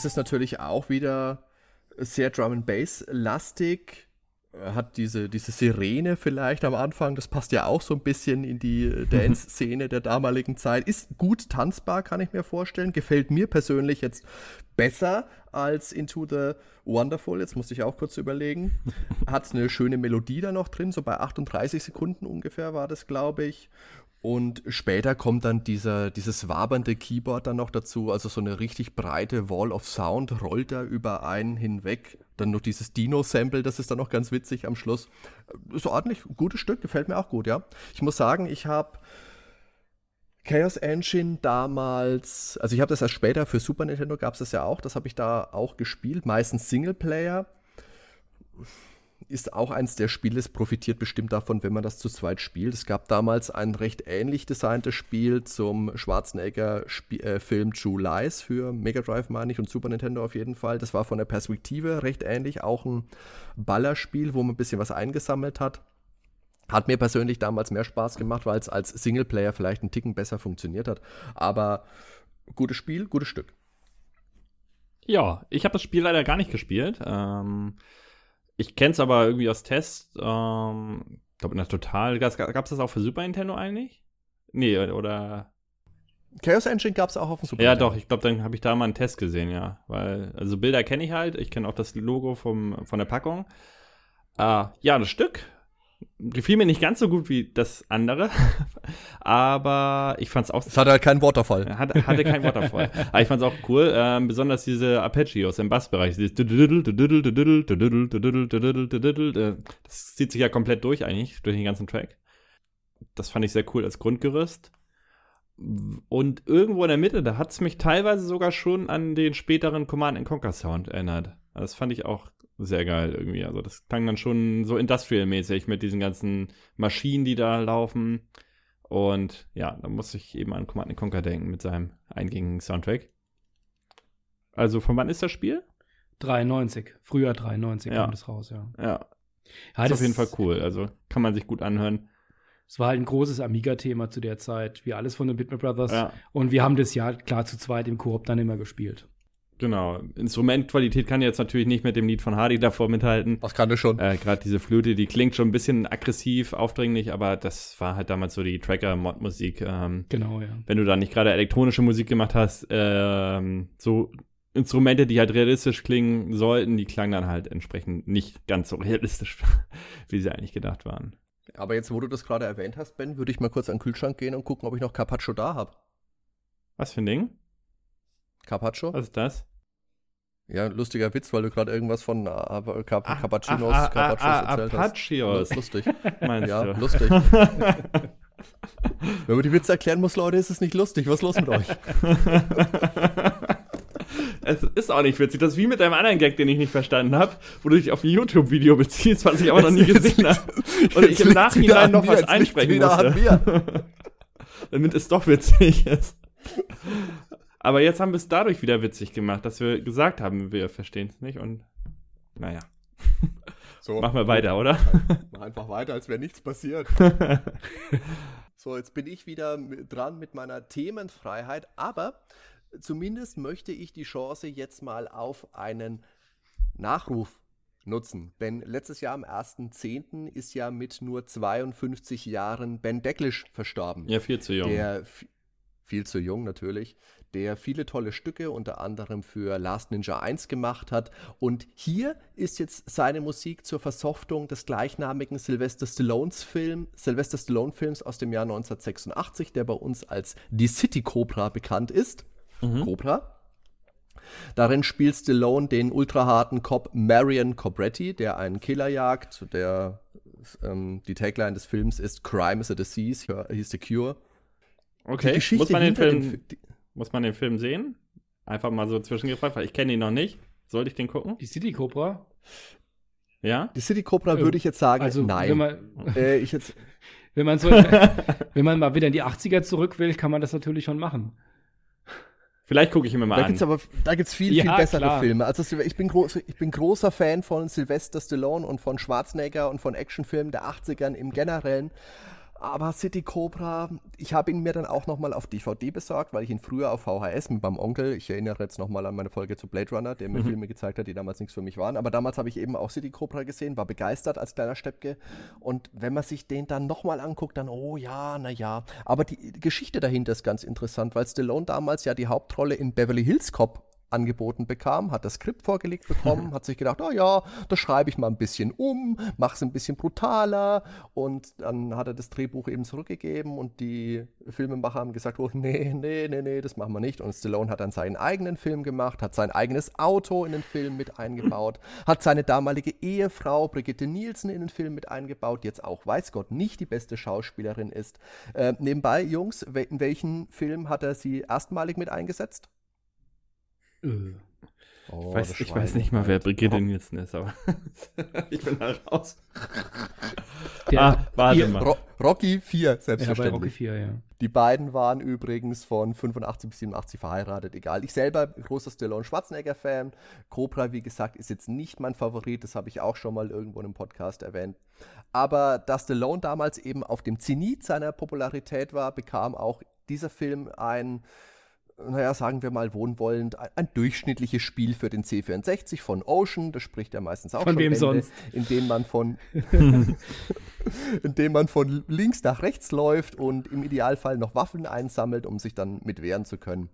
Das ist natürlich auch wieder sehr Drum and Bass lastig. Hat diese, diese Sirene vielleicht am Anfang, das passt ja auch so ein bisschen in die äh, Dance-Szene der damaligen Zeit. Ist gut tanzbar, kann ich mir vorstellen. Gefällt mir persönlich jetzt besser als Into the Wonderful. Jetzt musste ich auch kurz überlegen. Hat eine schöne Melodie da noch drin, so bei 38 Sekunden ungefähr war das, glaube ich. Und später kommt dann dieser, dieses wabernde Keyboard dann noch dazu, also so eine richtig breite Wall of Sound rollt da über einen hinweg. Dann noch dieses Dino-Sample, das ist dann noch ganz witzig am Schluss. Ist ordentlich, gutes Stück, gefällt mir auch gut, ja. Ich muss sagen, ich habe Chaos Engine damals, also ich habe das erst später für Super Nintendo gab es das ja auch, das habe ich da auch gespielt, meistens Singleplayer ist auch eins der Spiele, es profitiert bestimmt davon, wenn man das zu zweit spielt. Es gab damals ein recht ähnlich designtes Spiel zum Schwarzenegger-Film äh, True Lies für Mega Drive, meine ich, und Super Nintendo auf jeden Fall. Das war von der Perspektive recht ähnlich, auch ein Ballerspiel, wo man ein bisschen was eingesammelt hat. Hat mir persönlich damals mehr Spaß gemacht, weil es als Singleplayer vielleicht einen Ticken besser funktioniert hat. Aber gutes Spiel, gutes Stück. Ja, ich habe das Spiel leider gar nicht gespielt. Ähm, ich kenne es aber irgendwie aus Tests. Ähm, ich glaube, in der Total. Gab es das auch für Super Nintendo eigentlich? Nee, oder. Chaos Engine gab es auch auf dem Super Ja, Nintendo. doch. Ich glaube, dann habe ich da mal einen Test gesehen, ja. Weil, also Bilder kenne ich halt. Ich kenne auch das Logo vom, von der Packung. Äh, ja, das Stück gefiel mir nicht ganz so gut wie das andere, aber ich fand es auch. Es hatte halt keinen Waterfall. Hatte, hatte keinen Waterfall. aber ich fand es auch cool, ähm, besonders diese Arpeggios im Bassbereich. Das zieht sich ja komplett durch eigentlich, durch den ganzen Track. Das fand ich sehr cool als Grundgerüst. Und irgendwo in der Mitte, da hat es mich teilweise sogar schon an den späteren Command Conquer Sound erinnert. Das fand ich auch sehr geil irgendwie. Also das klang dann schon so industrial-mäßig mit diesen ganzen Maschinen, die da laufen. Und ja, da muss ich eben an Command Conquer denken mit seinem eingängigen Soundtrack. Also von wann ist das Spiel? 93, Frühjahr 93 ja. kam das raus, ja. Ja. ja ist auf jeden Fall cool. Also kann man sich gut anhören. Es war halt ein großes Amiga-Thema zu der Zeit, wie alles von den Bitmap Brothers. Ja. Und wir haben das ja klar zu zweit im Koop dann immer gespielt. Genau. Instrumentqualität kann jetzt natürlich nicht mit dem Lied von Hardy davor mithalten. Was kann das schon? Äh, Gerade diese Flöte, die klingt schon ein bisschen aggressiv, aufdringlich, aber das war halt damals so die Tracker-Mod-Musik. Ähm, genau, ja. Wenn du da nicht gerade elektronische Musik gemacht hast, ähm, so Instrumente, die halt realistisch klingen sollten, die klangen dann halt entsprechend nicht ganz so realistisch, wie sie eigentlich gedacht waren. Aber jetzt, wo du das gerade erwähnt hast, Ben, würde ich mal kurz an den Kühlschrank gehen und gucken, ob ich noch Carpaccio da habe. Was für ein Ding? Carpaccio? Was ist das? Ja, lustiger Witz, weil du gerade irgendwas von äh, Ach, Cappuccinos, ach, ach, Carpaccios ah, erzählt Apachios. hast. Lustig. Meinst ja, du? lustig. Wenn man die Witze erklären muss, Leute, ist es nicht lustig. Was ist los mit euch? es ist auch nicht witzig. Das ist wie mit deinem anderen Gag, den ich nicht verstanden habe, wo du dich auf ein YouTube-Video beziehst, was ich aber noch nie gesehen habe. Und ich im Nachhinein noch was einsprechen musste. Damit es doch witzig ist. Aber jetzt haben wir es dadurch wieder witzig gemacht, dass wir gesagt haben, wir verstehen es nicht und naja. So, Machen wir weiter, oder? Mach einfach weiter, als wäre nichts passiert. so, jetzt bin ich wieder dran mit meiner Themenfreiheit, aber zumindest möchte ich die Chance jetzt mal auf einen Nachruf nutzen. Denn letztes Jahr am 1.10. ist ja mit nur 52 Jahren Ben Decklisch verstorben. Ja, viel zu jung. Der viel zu jung natürlich, der viele tolle Stücke unter anderem für Last Ninja 1 gemacht hat. Und hier ist jetzt seine Musik zur Versoftung des gleichnamigen Sylvester Stallones Film, Sylvester Stallone Films aus dem Jahr 1986, der bei uns als Die City Cobra bekannt ist. Mhm. Cobra. Darin spielt Stallone den ultraharten Cop Marion Cobretti, der einen Killer jagt. Der, ähm, die Tagline des Films ist Crime is a Disease, he's the cure. Okay, muss man, den Film, den, muss man den Film sehen? Einfach mal so zwischengefragt, weil ich kenne ihn noch nicht. Sollte ich den gucken? Die City Cobra? Ja? Die City Cobra würde ich jetzt sagen, also, nein. Wenn man, äh, ich jetzt, wenn, man so, wenn man mal wieder in die 80er zurück will, kann man das natürlich schon machen. Vielleicht gucke ich ihn mir mal da an. Gibt's aber, da gibt es viel, Ja, viel bessere klar. Filme. Also ich bin, groß, ich bin großer Fan von Sylvester Stallone und von Schwarzenegger und von Actionfilmen der 80ern im Generellen. Aber City Cobra, ich habe ihn mir dann auch nochmal auf DVD besorgt, weil ich ihn früher auf VHS mit meinem Onkel, ich erinnere jetzt nochmal an meine Folge zu Blade Runner, der mir Filme gezeigt hat, die damals nichts für mich waren. Aber damals habe ich eben auch City Cobra gesehen, war begeistert als kleiner Steppke. Und wenn man sich den dann nochmal anguckt, dann, oh ja, na ja. Aber die Geschichte dahinter ist ganz interessant, weil Stallone damals ja die Hauptrolle in Beverly Hills Cop angeboten bekam, hat das Skript vorgelegt bekommen, hat sich gedacht, oh ja, das schreibe ich mal ein bisschen um, mache es ein bisschen brutaler und dann hat er das Drehbuch eben zurückgegeben und die Filmemacher haben gesagt, oh nee, nee, nee, nee, das machen wir nicht und Stallone hat dann seinen eigenen Film gemacht, hat sein eigenes Auto in den Film mit eingebaut, hat seine damalige Ehefrau Brigitte Nielsen in den Film mit eingebaut, die jetzt auch, weiß Gott, nicht die beste Schauspielerin ist. Äh, nebenbei, Jungs, in welchen Film hat er sie erstmalig mit eingesetzt? Äh, Oh, Ich weiß, ich weiß nicht mal, wer Brigitte Nielsen ist, aber ich bin da raus. Der- ah, warte Ihr- mal. Ro Rocky 4, ja, bei selbstverständlich. Rocky 4, ja. Die beiden waren übrigens von 85 bis 87 verheiratet, egal. Ich selber großer Stallone Schwarzenegger-Fan. Cobra, wie gesagt, ist jetzt nicht mein Favorit, das habe ich auch schon mal irgendwo in einem Podcast erwähnt. Aber da Stallone damals eben auf dem Zenit seiner Popularität war, bekam auch dieser Film ein, naja, sagen wir mal wohlwollend, ein, durchschnittliches Spiel für den C64 von Ocean. Das spricht ja meistens auch Von schon wem Bände, sonst? in denen man von indem man von links nach rechts läuft und im Idealfall noch Waffen einsammelt, um sich dann mit wehren zu können.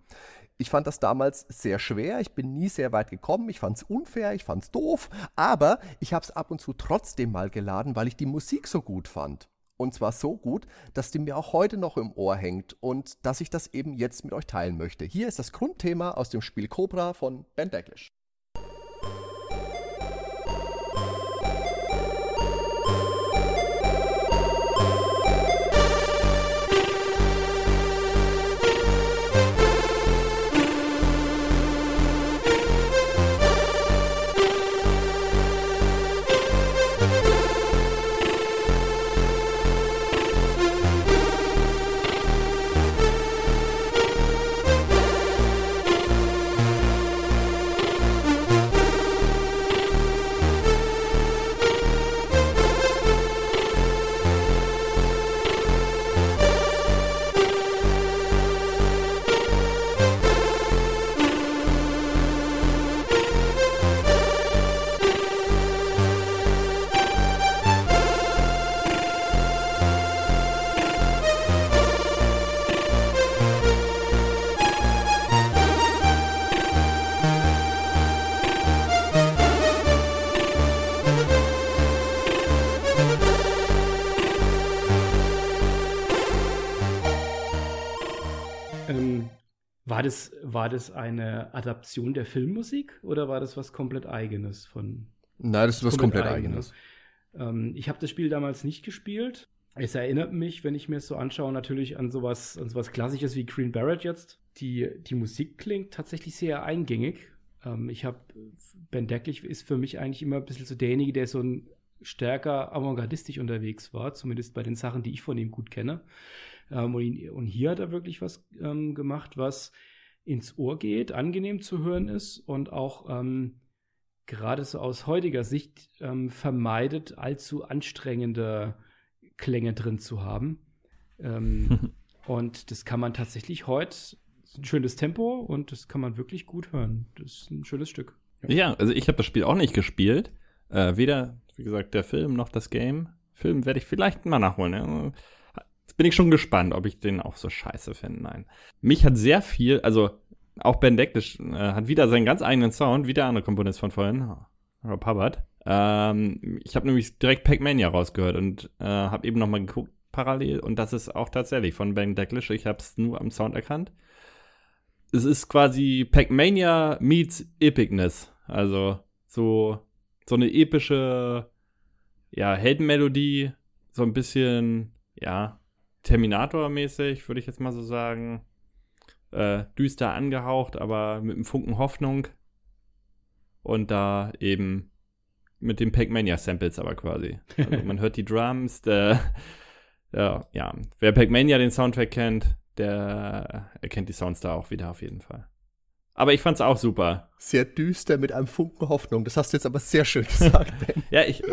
Ich fand das damals sehr schwer, ich bin nie sehr weit gekommen, ich fand es unfair, ich fand es doof, aber ich habe es ab und zu trotzdem mal geladen, weil ich die Musik so gut fand. Und zwar so gut, dass die mir auch heute noch im Ohr hängt und dass ich das eben jetzt mit euch teilen möchte. Hier ist das Grundthema aus dem Spiel Cobra von Ben Daglish. War das eine Adaption der Filmmusik oder war das was komplett eigenes von Nein, das ist was komplett, eigen, eigenes. ne? Ähm, ich habe das Spiel damals nicht gespielt. Es erinnert mich, wenn ich mir es so anschaue, natürlich an sowas, an sowas Klassisches wie Green Barrett jetzt. Die, die Musik klingt tatsächlich sehr eingängig. Ähm, ich habe, Ben Decklich ist für mich eigentlich immer ein bisschen so derjenige, der so ein stärker avantgardistisch unterwegs war, zumindest bei den Sachen, die ich von ihm gut kenne. Ähm, und, und hier hat er wirklich was ähm, gemacht, was ins Ohr geht, angenehm zu hören ist und auch ähm, gerade so aus heutiger Sicht ähm, vermeidet, allzu anstrengende Klänge drin zu haben. Ähm, und das kann man tatsächlich heute, ist ein schönes Tempo und das kann man wirklich gut hören. Das ist ein schönes Stück. Ja, also ich habe das Spiel auch nicht gespielt. Äh, weder, wie gesagt, der Film noch das Game. Film werde ich vielleicht mal nachholen. Ja. Jetzt bin ich schon gespannt, ob ich den auch so scheiße finde. Nein. Mich hat sehr viel, also auch Ben Decklish äh, hat wieder seinen ganz eigenen Sound, wie der andere Komponist von vorhin, Rob Hubbard. Ähm, ich habe nämlich direkt Pac-Mania rausgehört und äh, habe eben noch mal geguckt parallel und das ist auch tatsächlich von Ben Decklish. Ich habe es nur am Sound erkannt. Es ist quasi Pac-Mania meets Epicness. Also so, so eine epische ja, Heldenmelodie, so ein bisschen, ja, Terminator-mäßig, würde ich jetzt mal so sagen. Äh, düster angehaucht, aber mit einem Funken Hoffnung. Und da eben mit den Pac-Mania-Samples aber quasi. Also man hört die Drums, der, ja, ja, wer Pac-Mania den Soundtrack kennt, der erkennt die Sounds da auch wieder auf jeden Fall. Aber ich fand's auch super. Sehr düster mit einem Funken Hoffnung. Das hast du jetzt aber sehr schön gesagt, Ben. Ja, ich,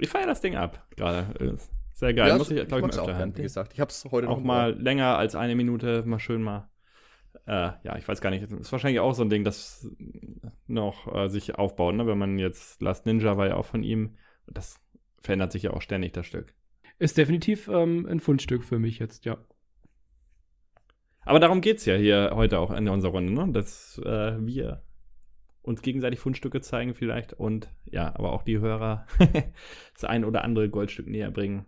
ich feiere das Ding ab gerade. Sehr geil. Ja, Muss ich, glaube ich, mag's mal auch öfter hören. wie gesagt. Ich hab's heute noch Auch im mal Ohr. länger als eine Minute, mal schön mal. Äh, ja, ich weiß gar nicht. Ist wahrscheinlich auch so ein Ding, das noch äh, sich aufbaut, ne? Wenn man jetzt Last Ninja war ja auch von ihm. Das verändert sich ja auch ständig, das Stück. Ist definitiv ähm, ein Fundstück für mich jetzt, ja. Aber darum geht es ja hier heute auch in unserer Runde, ne? Dass äh, wir uns gegenseitig Fundstücke zeigen vielleicht und ja, aber auch die Hörer das ein oder andere Goldstück näher bringen.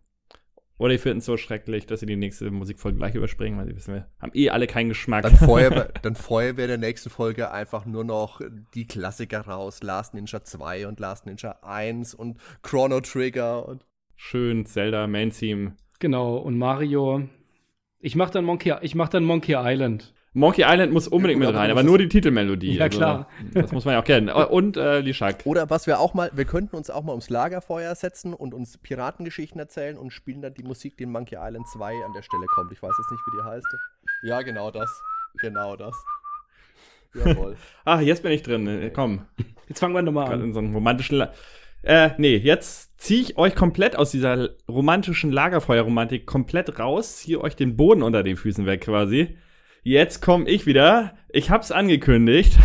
Oder die finden es so schrecklich, dass sie die nächste Musikfolge gleich überspringen, weil sie wissen, wir haben eh alle keinen Geschmack. Dann vorher, dann vorher wäre der nächsten Folge einfach nur noch die Klassiker raus. Last Ninja 2 und Last Ninja 1 und Chrono Trigger und Schön Zelda Main Theme. Genau, und Mario. Ich mach dann Monkey, ich mach dann Monkey Island. Monkey Island muss unbedingt Ja, gut, mit aber rein, aber nur die Titelmelodie. Ja, klar. Das muss man ja auch kennen. Und äh, Lishak. Oder was wir auch mal, wir könnten uns auch mal ums Lagerfeuer setzen und uns Piratengeschichten erzählen und spielen dann die Musik, die in Monkey Island 2 an der Stelle kommt. Ich weiß jetzt nicht, wie die heißt. Ja, genau das. Genau das. Jawohl. Ah, jetzt bin ich drin. Äh, Komm. Jetzt fangen wir nochmal an. in so einem romantischen. La äh, nee, jetzt ziehe ich euch komplett aus dieser romantischen Lagerfeuerromantik komplett raus, ziehe euch den Boden unter den Füßen weg quasi. Jetzt komme ich wieder. Ich hab's angekündigt.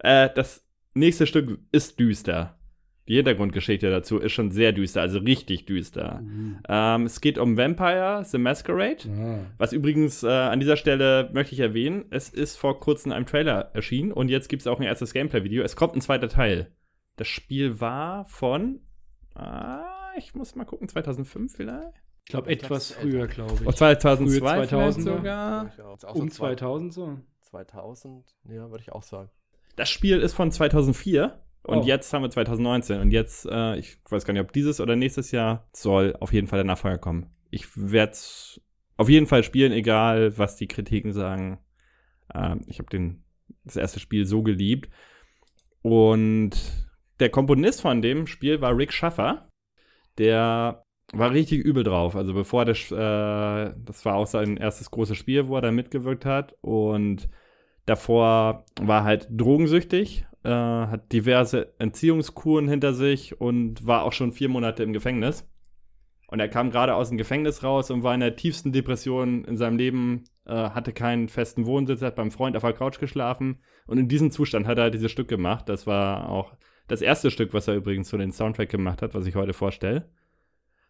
Äh, das nächste Stück ist düster. Die Hintergrundgeschichte dazu ist schon sehr düster, also richtig düster. Ähm, es geht um Vampire the Masquerade. Ah. Was übrigens äh, an dieser Stelle möchte ich erwähnen, es ist vor kurzem ein Trailer erschienen und jetzt gibt es auch ein erstes Gameplay-Video. Es kommt ein zweiter Teil. Das Spiel war von, ah, ich muss mal gucken, 2005 vielleicht? Ich glaube, etwas früher, glaube ich. Oder 2002 Frühe vielleicht 2000er. sogar? um 2000 so. 2000, ja, würde ich auch sagen. Das Spiel ist von 2004 und Oh. jetzt haben wir 2019 und jetzt, äh, ich weiß gar nicht, ob dieses oder nächstes Jahr soll auf jeden Fall der Nachfolger kommen. Ich werde es auf jeden Fall spielen, egal was die Kritiken sagen. Ähm, ich habe den das erste Spiel so geliebt und der Komponist von dem Spiel war Rick Schaffer. Der war richtig übel drauf. Also bevor das, äh, das war auch sein erstes großes Spiel, wo er da mitgewirkt hat und davor war halt drogensüchtig, äh, hat diverse Entziehungskuren hinter sich und war auch schon vier Monate im Gefängnis. Und er kam gerade aus dem Gefängnis raus und war in der tiefsten Depression in seinem Leben, äh, hatte keinen festen Wohnsitz, hat beim Freund auf der Couch geschlafen. Und in diesem Zustand hat er dieses Stück gemacht. Das war auch das erste Stück, was er übrigens zu den Soundtrack gemacht hat, was ich heute vorstelle.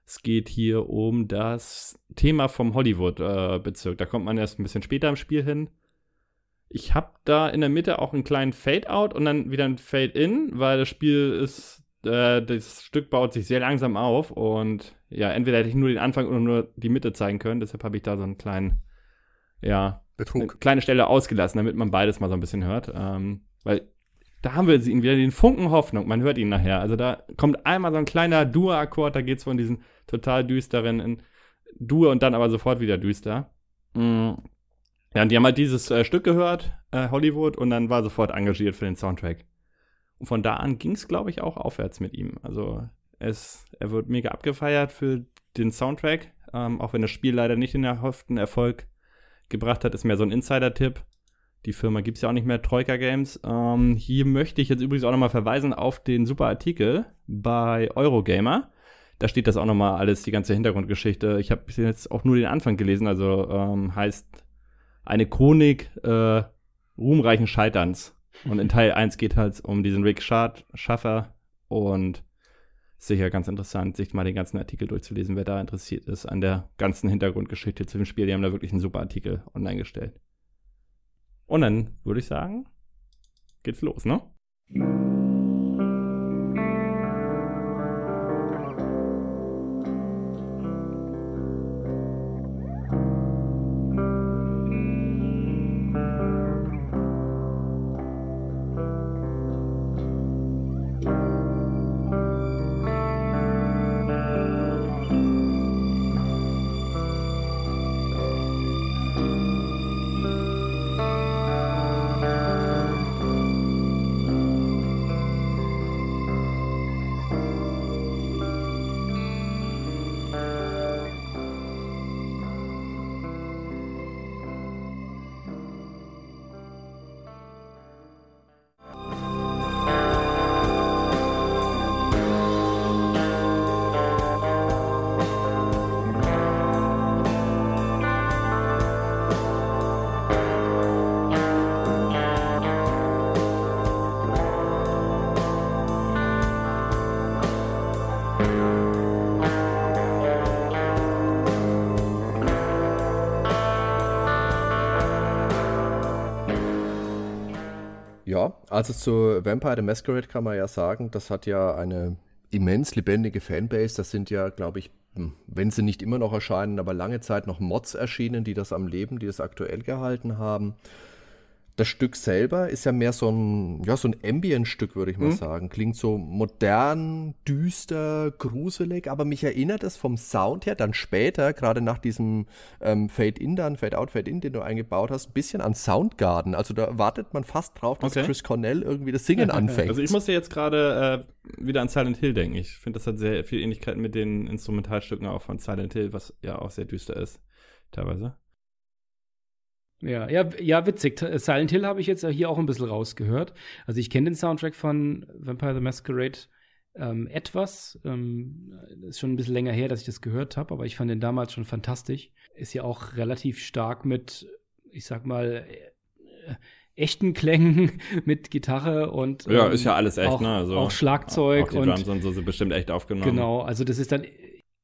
Es geht hier um das Thema vom Hollywood-Bezirk. da kommt man erst ein bisschen später im Spiel hin. Ich habe da in der Mitte auch einen kleinen Fade-out und dann wieder ein Fade-in, weil das Spiel ist, äh, das Stück baut sich sehr langsam auf und ja, entweder hätte ich nur den Anfang oder nur die Mitte zeigen können, deshalb habe ich da so einen kleinen, ja, eine Betrug. kleine Stelle ausgelassen, damit man beides mal so ein bisschen hört. Ähm, weil da haben wir ihn wieder den Funken Hoffnung. Man hört ihn nachher. Also da kommt einmal so ein kleiner Dur-Akkord, da geht es von diesen total düsteren in Dur und dann aber sofort wieder düster. Mm. Ja, und die haben halt dieses äh, Stück gehört, äh, Hollywood, und dann war sofort engagiert für den Soundtrack. Und von da an ging es, glaube ich, auch aufwärts mit ihm. Also es, er wird mega abgefeiert für den Soundtrack, ähm, auch wenn das Spiel leider nicht den erhofften Erfolg gebracht hat, ist mehr so ein Insider-Tipp. Die Firma gibt es ja auch nicht mehr, Troika Games. Ähm, hier möchte ich jetzt übrigens auch nochmal verweisen auf den super Artikel bei Eurogamer. Da steht das auch nochmal alles, die ganze Hintergrundgeschichte. Ich habe jetzt auch nur den Anfang gelesen, also ähm, heißt eine Chronik äh, ruhmreichen Scheiterns. Und in Teil 1 geht halt um diesen Rick Schad Schaffer und sicher ganz interessant, sich mal den ganzen Artikel durchzulesen, wer da interessiert ist an der ganzen Hintergrundgeschichte zu dem Spiel. Die haben da wirklich einen super Artikel online gestellt. Und dann würde ich sagen, geht's los, ne? Also zu Vampire the Masquerade kann man ja sagen, das hat ja eine immens lebendige Fanbase. Das sind ja, glaube ich, hm, wenn sie nicht immer noch erscheinen, aber lange Zeit noch Mods erschienen, die das am Leben, die das aktuell gehalten haben. Das Stück selber ist ja mehr so ein, ja, so ein Ambient-Stück, würde ich mal Mhm. sagen. Klingt so modern, düster, gruselig, aber mich erinnert es vom Sound her dann später, gerade nach diesem ähm, Fade-In dann, Fade-Out, Fade-In, den du eingebaut hast, ein bisschen an Soundgarden. Also da wartet man fast drauf, dass Okay. Chris Cornell irgendwie das Singen anfängt. Also ich musste jetzt gerade äh, wieder an Silent Hill denken. Ich finde, das hat sehr viel Ähnlichkeit mit den Instrumentalstücken auch von Silent Hill, was ja auch sehr düster ist, teilweise. Ja, ja, ja, witzig. T- Silent Hill habe ich jetzt hier auch ein bisschen rausgehört. Also ich kenne den Soundtrack von Vampire the Masquerade ähm, etwas. Ähm, ist schon ein bisschen länger her, dass ich das gehört habe, aber ich fand den damals schon fantastisch. Ist ja auch relativ stark mit, ich sag mal, äh, echten Klängen mit Gitarre und Ja, ähm, ist ja alles echt, auch, ne? Also, auch Schlagzeug Auch die und Drums und so sind bestimmt echt aufgenommen. Genau, also das ist dann,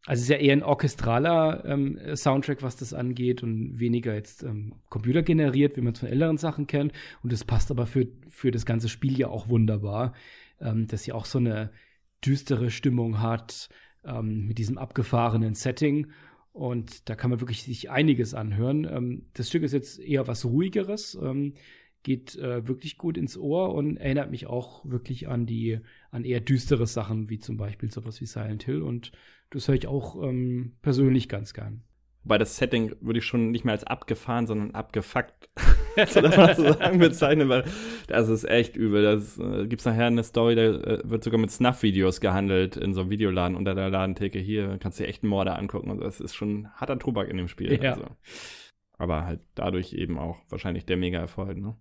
also es ist ja eher ein orchestraler ähm, Soundtrack, was das angeht und weniger jetzt ähm, computergeneriert, wie man es von älteren Sachen kennt. Und das passt aber für, für das ganze Spiel ja auch wunderbar, ähm, dass ja auch so eine düstere Stimmung hat ähm, mit diesem abgefahrenen Setting. Und da kann man wirklich sich einiges anhören. Ähm, das Stück ist jetzt eher was ruhigeres, ähm, geht äh, wirklich gut ins Ohr und erinnert mich auch wirklich an die an eher düstere Sachen, wie zum Beispiel sowas wie Silent Hill. Und das höre ich auch ähm, persönlich ganz gern. Wobei das Setting würde ich schon nicht mehr als abgefahren, sondern abgefuckt, so sagen, bezeichnen, weil das ist echt übel. Das äh, gibt's nachher eine Story, da äh, wird sogar mit Snuff-Videos gehandelt in so einem Videoladen unter der Ladentheke. Hier kannst du dir echt einen Morde angucken. Und das ist schon harter Tobak in dem Spiel. Ja. Also. Aber halt dadurch eben auch wahrscheinlich der Mega-Erfolg, ne?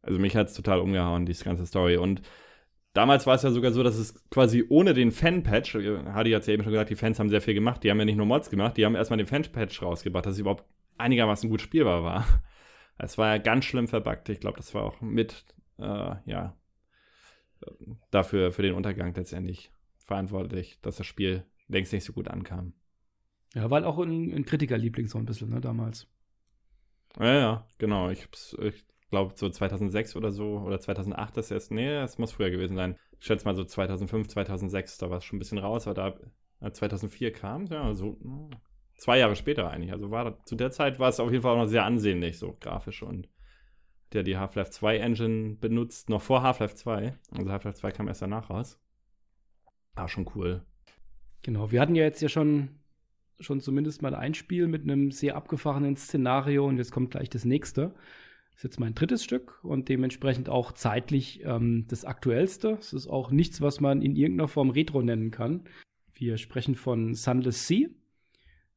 Also mich hat's total umgehauen, diese ganze Story. Und Damals war es ja sogar so, dass es quasi ohne den Fan-Patch, Hadi hat ja eben schon gesagt, die Fans haben sehr viel gemacht, die haben ja nicht nur Mods gemacht, die haben erstmal den Fan-Patch rausgebracht, dass es überhaupt einigermaßen gut spielbar war. Es war ja ganz schlimm verbuggt. Ich glaube, das war auch mit, äh, ja, dafür, für den Untergang letztendlich verantwortlich, dass das Spiel längst nicht so gut ankam. Ja, war auch ein, ein Kritikerliebling so ein bisschen, ne, damals. Ja, ja, genau. Ich, ich glaube, so 2006 oder so, oder 2008 das erst, nee, es muss früher gewesen sein. Ich schätze mal so 2005, 2006, da war es schon ein bisschen raus, aber da äh, 2004 kam, ja, so mm, zwei Jahre später eigentlich. Also war das- zu der Zeit war es auf jeden Fall auch noch sehr ansehnlich, so grafisch und der die Half-Life 2 Engine benutzt, noch vor Half-Life 2. Also Half-Life 2 kam erst danach raus. War schon cool. Genau, wir hatten ja jetzt ja schon, schon zumindest mal ein Spiel mit einem sehr abgefahrenen Szenario und jetzt kommt gleich das nächste. Ist jetzt mein drittes Stück und dementsprechend auch zeitlich ähm, das aktuellste. Es ist auch nichts, was man in irgendeiner Form Retro nennen kann. Wir sprechen von Sunless Sea.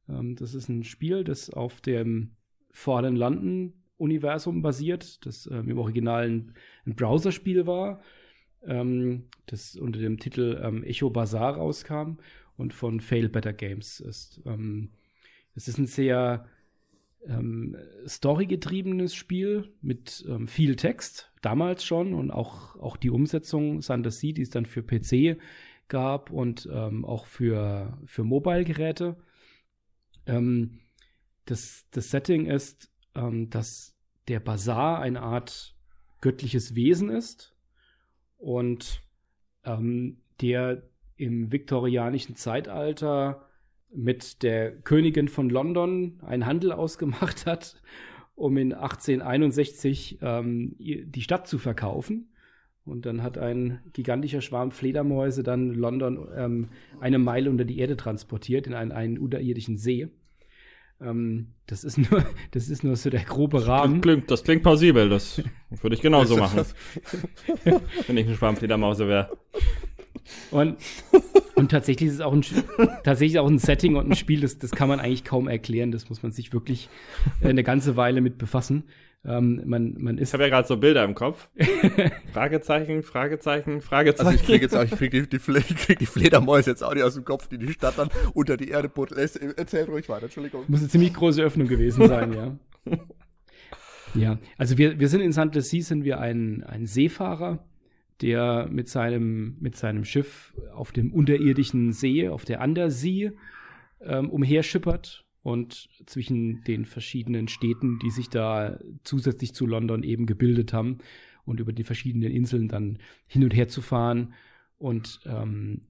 Ähm, das ist ein Spiel, das auf dem Fallen London Universum basiert, das ähm, im Original ein, ein Browserspiel war, ähm, das unter dem Titel ähm, Echo Bazaar rauskam und von Fail Better Games ist. Ähm, es ist ein sehr ähm, storygetriebenes Spiel mit ähm, viel Text, damals schon, und auch, auch die Umsetzung Thunder Sea, die es dann für PC gab und ähm, auch für, für Mobile-Geräte. Ähm, das, das Setting ist, ähm, dass der Bazar eine Art göttliches Wesen ist und ähm, der im viktorianischen Zeitalter mit der Königin von London einen Handel ausgemacht hat, um in 1861 ähm, die Stadt zu verkaufen. Und dann hat ein gigantischer Schwarm Fledermäuse dann London ähm, eine Meile unter die Erde transportiert in einen, einen unterirdischen See. Ähm, das, ist nur, das ist nur so der grobe Das Rahmen. klingt, das klingt plausibel, das würde ich genauso machen, wenn ich eine Schwarmfledermause wäre. Und, und tatsächlich ist es auch ein, tatsächlich auch ein Setting und ein Spiel, das, das kann man eigentlich kaum erklären. Das muss man sich wirklich äh, eine ganze Weile mit befassen. Ähm, man, man Ich ist habe ja gerade so Bilder im Kopf. Fragezeichen, Fragezeichen, Fragezeichen. Also ich kriege jetzt auch, ich krieg die, die, ich krieg die Fledermäuse jetzt auch nicht aus dem Kopf, die die Stadt dann unter die Erde buddelt. Erzähl ruhig weiter, Entschuldigung. Muss eine ziemlich große Öffnung gewesen sein, ja. Ja, also wir, wir sind in St. Lucie, sind wir ein, ein Seefahrer, der mit seinem, mit seinem Schiff auf dem unterirdischen See, auf der Undersea, ähm, umherschippert und zwischen den verschiedenen Städten, die sich da zusätzlich zu London eben gebildet haben und über die verschiedenen Inseln dann hin und her zu fahren und ähm,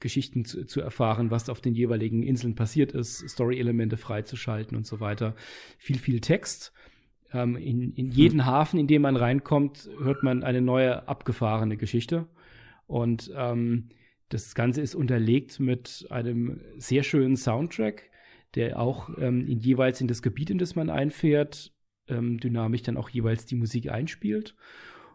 Geschichten zu, zu, erfahren, was auf den jeweiligen Inseln passiert ist, Story-Elemente freizuschalten und so weiter. Viel, viel Text. Ähm, in, in jeden hm. Hafen, in den man reinkommt, hört man eine neue abgefahrene Geschichte. Und ähm, das Ganze ist unterlegt mit einem sehr schönen Soundtrack, der auch ähm, in jeweils in das Gebiet, in das man einfährt, ähm, dynamisch dann auch jeweils die Musik einspielt.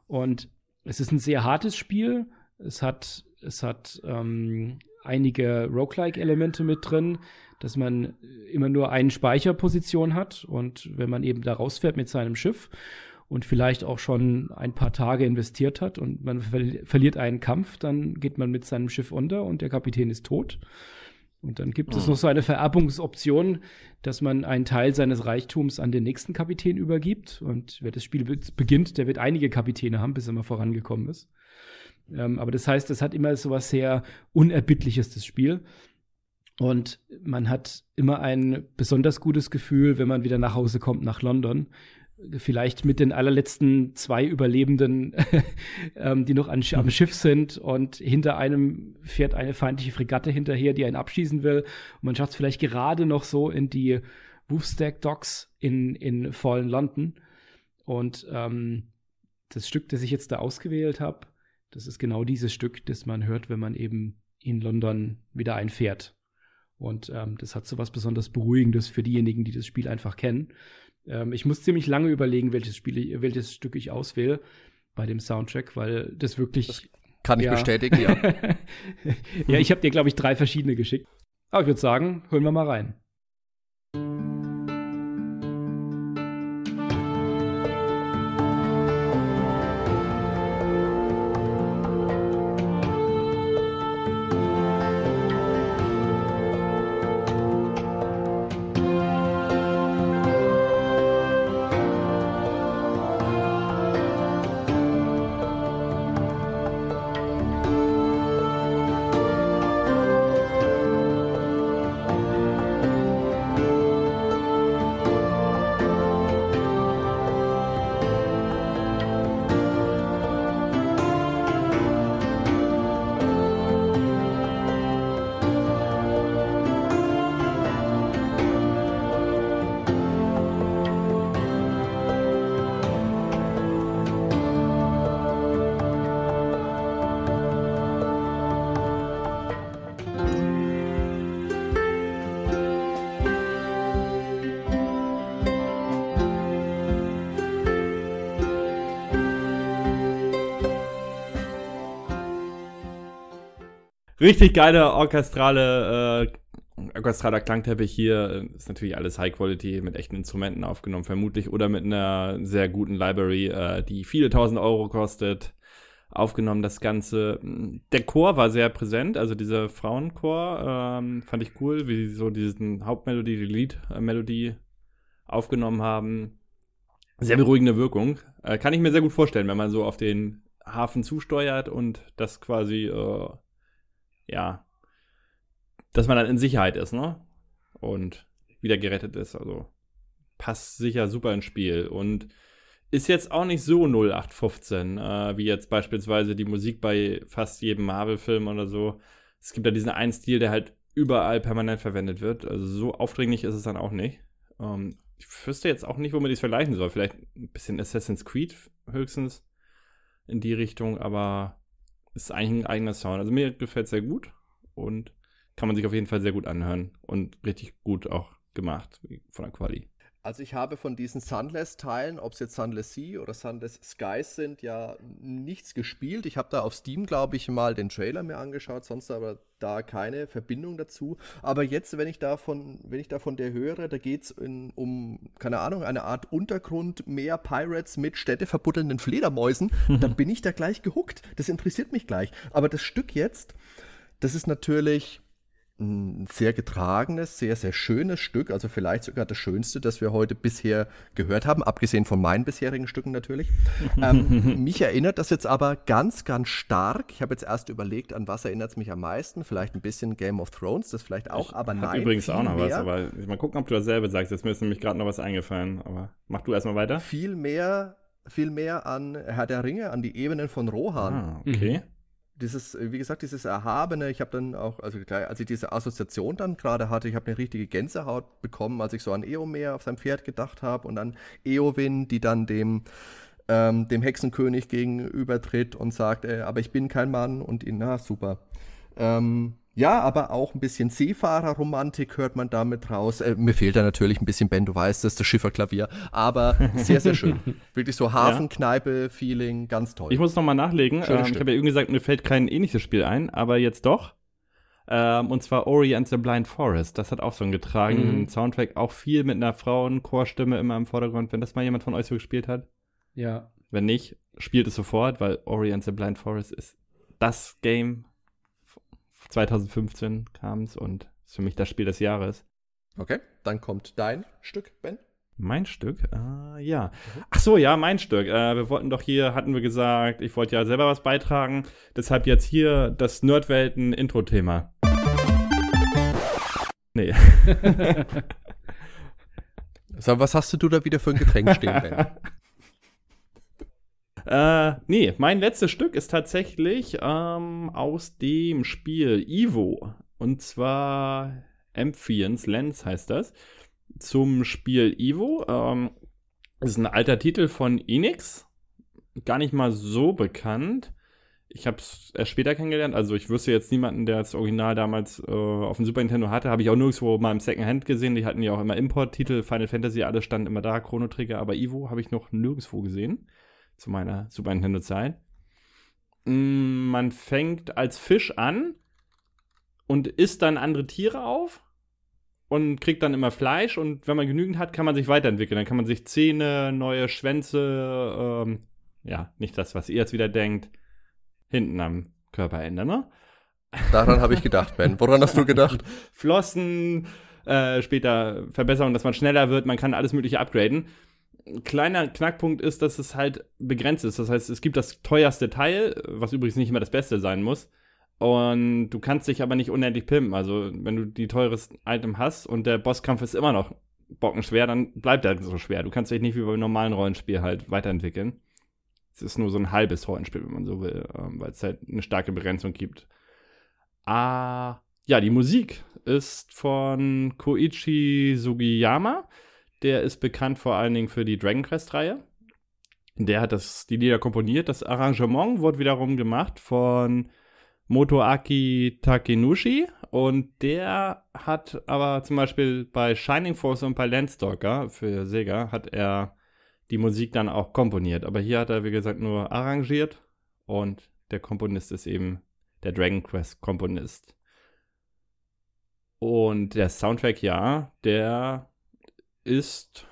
Und es ist ein sehr hartes Spiel, es hat, es hat ähm, einige Roguelike-Elemente mit drin, dass man immer nur eine Speicherposition hat und wenn man eben da rausfährt mit seinem Schiff und vielleicht auch schon ein paar Tage investiert hat und man ver verliert einen Kampf, dann geht man mit seinem Schiff unter und der Kapitän ist tot. Und dann gibt es noch so eine Vererbungsoption, dass man einen Teil seines Reichtums an den nächsten Kapitän übergibt. Und wer das Spiel beginnt, der wird einige Kapitäne haben, bis er mal vorangekommen ist. Ähm, aber das heißt, es hat immer so was sehr Unerbittliches, das Spiel. Und man hat immer ein besonders gutes Gefühl, wenn man wieder nach Hause kommt nach London. Vielleicht mit den allerletzten zwei Überlebenden, ähm, die noch an, am Schiff sind und hinter einem fährt eine feindliche Fregatte hinterher, die einen abschießen will. Und man schafft es vielleicht gerade noch so in die Wolfstack Docks in, in Fallen London. Und ähm, das Stück, das ich jetzt da ausgewählt habe, das ist genau dieses Stück, das man hört, wenn man eben in London wieder einfährt. Und ähm, das hat so was besonders Beruhigendes für diejenigen, die das Spiel einfach kennen. Ähm, ich muss ziemlich lange überlegen, welches Spiel, welches Stück ich auswähle bei dem Soundtrack, weil das wirklich. Das kann ich ja, bestätigen, ja. ja, ich habe dir, glaube ich, drei verschiedene geschickt. Aber ich würde sagen, hören wir mal rein. Richtig geile orchestrale, äh, orchestraler Klangteppich hier. Ist natürlich alles High Quality mit echten Instrumenten aufgenommen, vermutlich. Oder mit einer sehr guten Library, äh, die viele tausend Euro kostet. Aufgenommen das Ganze. Der Chor war sehr präsent, also dieser Frauenchor ähm, fand ich cool, wie sie so diesen Hauptmelodie, die Liedmelodie aufgenommen haben. Sehr beruhigende Wirkung. Äh, kann ich mir sehr gut vorstellen, wenn man so auf den Hafen zusteuert und das quasi äh, ja, dass man dann in Sicherheit ist, ne? Und wieder gerettet ist. Also passt sicher super ins Spiel. Und ist jetzt auch nicht so 0815, äh, wie jetzt beispielsweise die Musik bei fast jedem Marvel-Film oder so. Es gibt ja diesen einen Stil, der halt überall permanent verwendet wird. Also so aufdringlich ist es dann auch nicht. Ähm, ich wüsste jetzt auch nicht, womit ich es vergleichen soll. Vielleicht ein bisschen Assassin's Creed höchstens in die Richtung, aber ist eigentlich ein eigener Sound. Also mir gefällt es sehr gut und kann man sich auf jeden Fall sehr gut anhören und richtig gut auch gemacht von der Quali. Also ich habe von diesen Sunless-Teilen, ob es jetzt Sunless Sea oder Sunless Skies sind, ja nichts gespielt. Ich habe da auf Steam, glaube ich, mal den Trailer mir angeschaut, sonst aber da keine Verbindung dazu. Aber jetzt, wenn ich davon, wenn ich davon der höre, da geht es um, keine Ahnung, eine Art Untergrund, mehr Pirates mit städteverbuddelnden Fledermäusen, dann bin ich da gleich gehuckt. Das interessiert mich gleich. Aber das Stück jetzt, das ist natürlich ein sehr getragenes, sehr, sehr schönes Stück, also vielleicht sogar das schönste, das wir heute bisher gehört haben, abgesehen von meinen bisherigen Stücken natürlich. ähm, mich erinnert das jetzt aber ganz, ganz stark. Ich habe jetzt erst überlegt, an was erinnert es mich am meisten. Vielleicht ein bisschen Game of Thrones, das vielleicht auch, aber Hab nein. übrigens auch noch was, aber mal gucken, ob du dasselbe sagst. Jetzt mir ist nämlich gerade noch was eingefallen, aber mach du erstmal weiter. Viel mehr, viel mehr an Herr der Ringe, an die Ebenen von Rohan. Ah, okay. Dieses, äh, wie gesagt, dieses Erhabene, ich habe dann auch, also als ich diese Assoziation dann gerade hatte, ich habe eine richtige Gänsehaut bekommen, als ich so an Eomer auf sein Pferd gedacht habe und an Eowyn, die dann dem, ähm, dem Hexenkönig gegenübertritt und sagt, äh, aber ich bin kein Mann und ihn, na super. Ähm, ja, aber auch ein bisschen Seefahrerromantik hört man damit raus. Äh, mir fehlt da natürlich ein bisschen Ben, du weißt, das ist das Schifferklavier, aber sehr, sehr schön. Wirklich so Hafenkneipe-Feeling, ganz toll. Ich muss noch mal nachlegen. Ähm, ich habe ja eben gesagt, mir fällt kein ähnliches Spiel ein, aber jetzt doch. Ähm, und zwar Ori and the Blind Forest. Das hat auch so einen getragenen Mhm. Soundtrack. Auch viel mit einer Frauenchorstimme immer im Vordergrund. Wenn das mal jemand von euch so gespielt hat. Ja. Wenn nicht, spielt es sofort, weil Ori and the Blind Forest ist das Game. 2015 kam es und ist für mich das Spiel des Jahres. Okay, dann kommt dein Stück, Ben. Mein Stück? Ah, ja. Ach so, ja, mein Stück. Äh, wir wollten doch hier, hatten wir gesagt, ich wollte ja selber was beitragen. Deshalb jetzt hier das Nerdwelten-Intro-Thema. Nee. So, was hast du da wieder für ein Getränk stehen, Ben? Äh, nee, mein letztes Stück ist tatsächlich ähm, aus dem Spiel Evo. Und zwar Amphions Lens heißt das. Zum Spiel Evo. Ähm, ist ein alter Titel von Enix. Gar nicht mal so bekannt. Ich habe es erst später kennengelernt. Also ich wüsste jetzt niemanden, der das Original damals äh, auf dem Super Nintendo hatte. Habe ich auch nirgendwo mal im Secondhand gesehen. Die hatten ja auch immer Import-Titel. Final Fantasy, alles stand immer da. Chrono Trigger. Aber Evo habe ich noch nirgendwo gesehen zu meiner Super Nintendo-Zeit. Mm, Man fängt als Fisch an und isst dann andere Tiere auf und kriegt dann immer Fleisch und wenn man genügend hat, kann man sich weiterentwickeln. Dann kann man sich Zähne, neue Schwänze, ähm, ja, nicht das, was ihr jetzt wieder denkt, hinten am Körper ändern, ne? Daran habe ich gedacht, Ben. Woran hast du gedacht? Flossen, äh, später Verbesserungen, dass man schneller wird, man kann alles Mögliche upgraden. Ein kleiner Knackpunkt ist, dass es halt begrenzt ist. Das heißt, es gibt das teuerste Teil, was übrigens nicht immer das Beste sein muss. Und du kannst dich aber nicht unendlich pimpen. Also, wenn du die teures Item hast und der Bosskampf ist immer noch bockenschwer, dann bleibt er so schwer. Du kannst dich nicht wie beim normalen Rollenspiel halt weiterentwickeln. Es ist nur so ein halbes Rollenspiel, wenn man so will, ähm, weil es halt eine starke Begrenzung gibt. Ah, ja, die Musik ist von Koichi Sugiyama. Der ist bekannt vor allen Dingen für die Dragon Quest-Reihe. Der hat das, die Lieder komponiert. Das Arrangement wurde wiederum gemacht von Motoaki Takenushi. Und der hat aber zum Beispiel bei Shining Force und bei Landstalker für Sega hat er die Musik dann auch komponiert. Aber hier hat er, wie gesagt, nur arrangiert. Und der Komponist ist eben der Dragon Quest Komponist. Und der Soundtrack, ja, der ist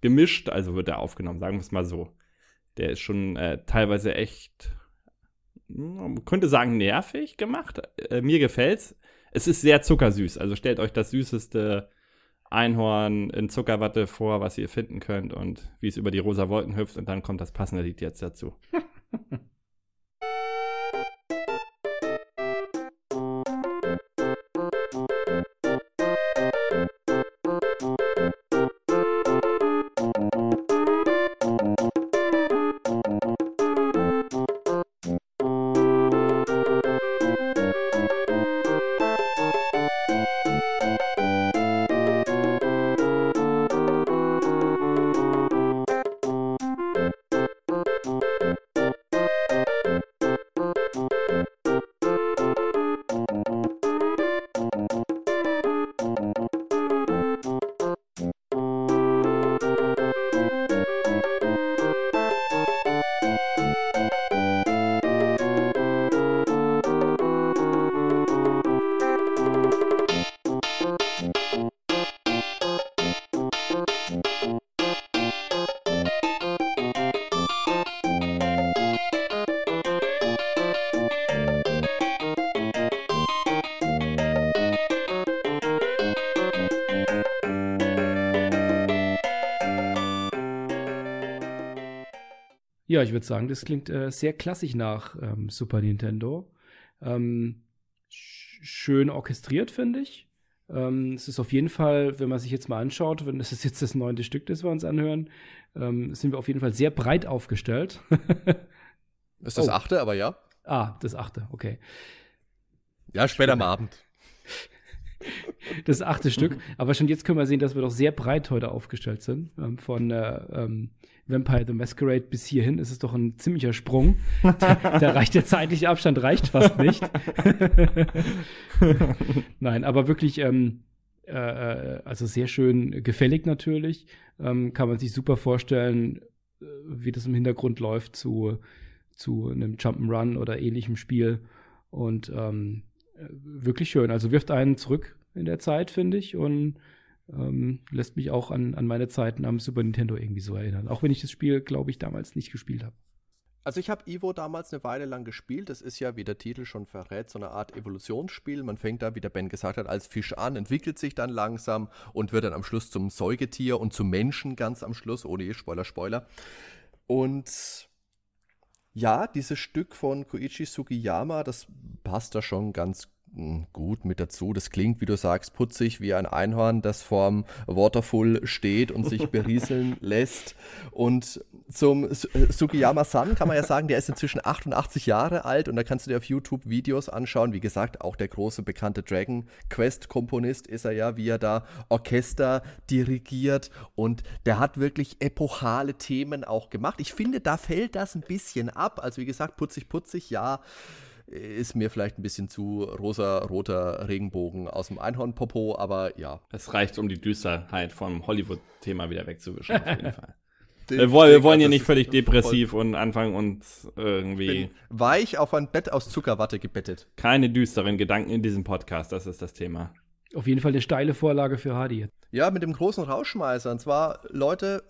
gemischt, also wird er aufgenommen, sagen wir es mal so. Der ist schon äh, teilweise echt, man könnte sagen, nervig gemacht. Äh, mir gefällt's. Es ist sehr zuckersüß, also stellt euch das süßeste Einhorn in Zuckerwatte vor, was ihr finden könnt und wie es über die rosa Wolken hüpft und dann kommt das passende Lied jetzt dazu. ich würde sagen, das klingt äh, sehr klassisch nach ähm, Super Nintendo. Ähm, sch schön orchestriert, finde ich. Ähm, es ist auf jeden Fall, wenn man sich jetzt mal anschaut, wenn das ist jetzt das neunte Stück, das wir uns anhören, ähm, sind wir auf jeden Fall sehr breit aufgestellt. Ist das Oh. achte, aber ja. ah, das achte, okay. Ja, später am Abend. Das achte Stück. Aber schon jetzt können wir sehen, dass wir doch sehr breit heute aufgestellt sind. Ähm, von äh, ähm, Vampire the Masquerade bis hierhin ist es doch ein ziemlicher Sprung. da, da reicht der zeitliche Abstand, reicht fast nicht. Nein, aber wirklich, ähm, äh, äh, also sehr schön gefällig natürlich. Ähm, kann man sich super vorstellen, äh, wie das im Hintergrund läuft zu, zu einem Jump'n'Run oder ähnlichem Spiel. Und ähm, äh, wirklich schön. Also wirft einen zurück in der Zeit, finde ich, und ähm, lässt mich auch an, an meine Zeiten am Super Nintendo irgendwie so erinnern. Auch wenn ich das Spiel, glaube ich, damals nicht gespielt habe. Also ich habe Ivo damals eine Weile lang gespielt. Das ist ja, wie der Titel schon verrät, so eine Art Evolutionsspiel. Man fängt da, wie der Ben gesagt hat, als Fisch an, entwickelt sich dann langsam und wird dann am Schluss zum Säugetier und zum Menschen ganz am Schluss, ohne je Spoiler, Spoiler. Und ja, dieses Stück von Koichi Sugiyama, das passt da schon ganz gut mit dazu. Das klingt, wie du sagst, putzig wie ein Einhorn, das vorm Waterfall steht und sich berieseln lässt. Und zum Su- äh, Sugiyama-san kann man ja sagen, der ist inzwischen 88 Jahre alt und da kannst du dir auf YouTube Videos anschauen. Wie gesagt, auch der große bekannte Dragon Quest-Komponist ist er ja, wie er da Orchester dirigiert und der hat wirklich epochale Themen auch gemacht. Ich finde, da fällt das ein bisschen ab. Also wie gesagt, putzig, putzig, ja ist mir vielleicht ein bisschen zu rosa-roter Regenbogen aus dem Einhornpopo, aber ja. Es reicht, um die Düsterheit vom Hollywood-Thema wieder wegzuwischen, auf jeden Fall. Den- Wir wollen, wir wollen hier das nicht völlig voll- depressiv und anfangen und irgendwie bin weich auf ein Bett aus Zuckerwatte gebettet. keine düsteren Gedanken in diesem Podcast, das ist das Thema. Auf jeden Fall eine steile Vorlage für Hardy. Ja, mit dem großen Rausschmeißer. Und zwar, Leute,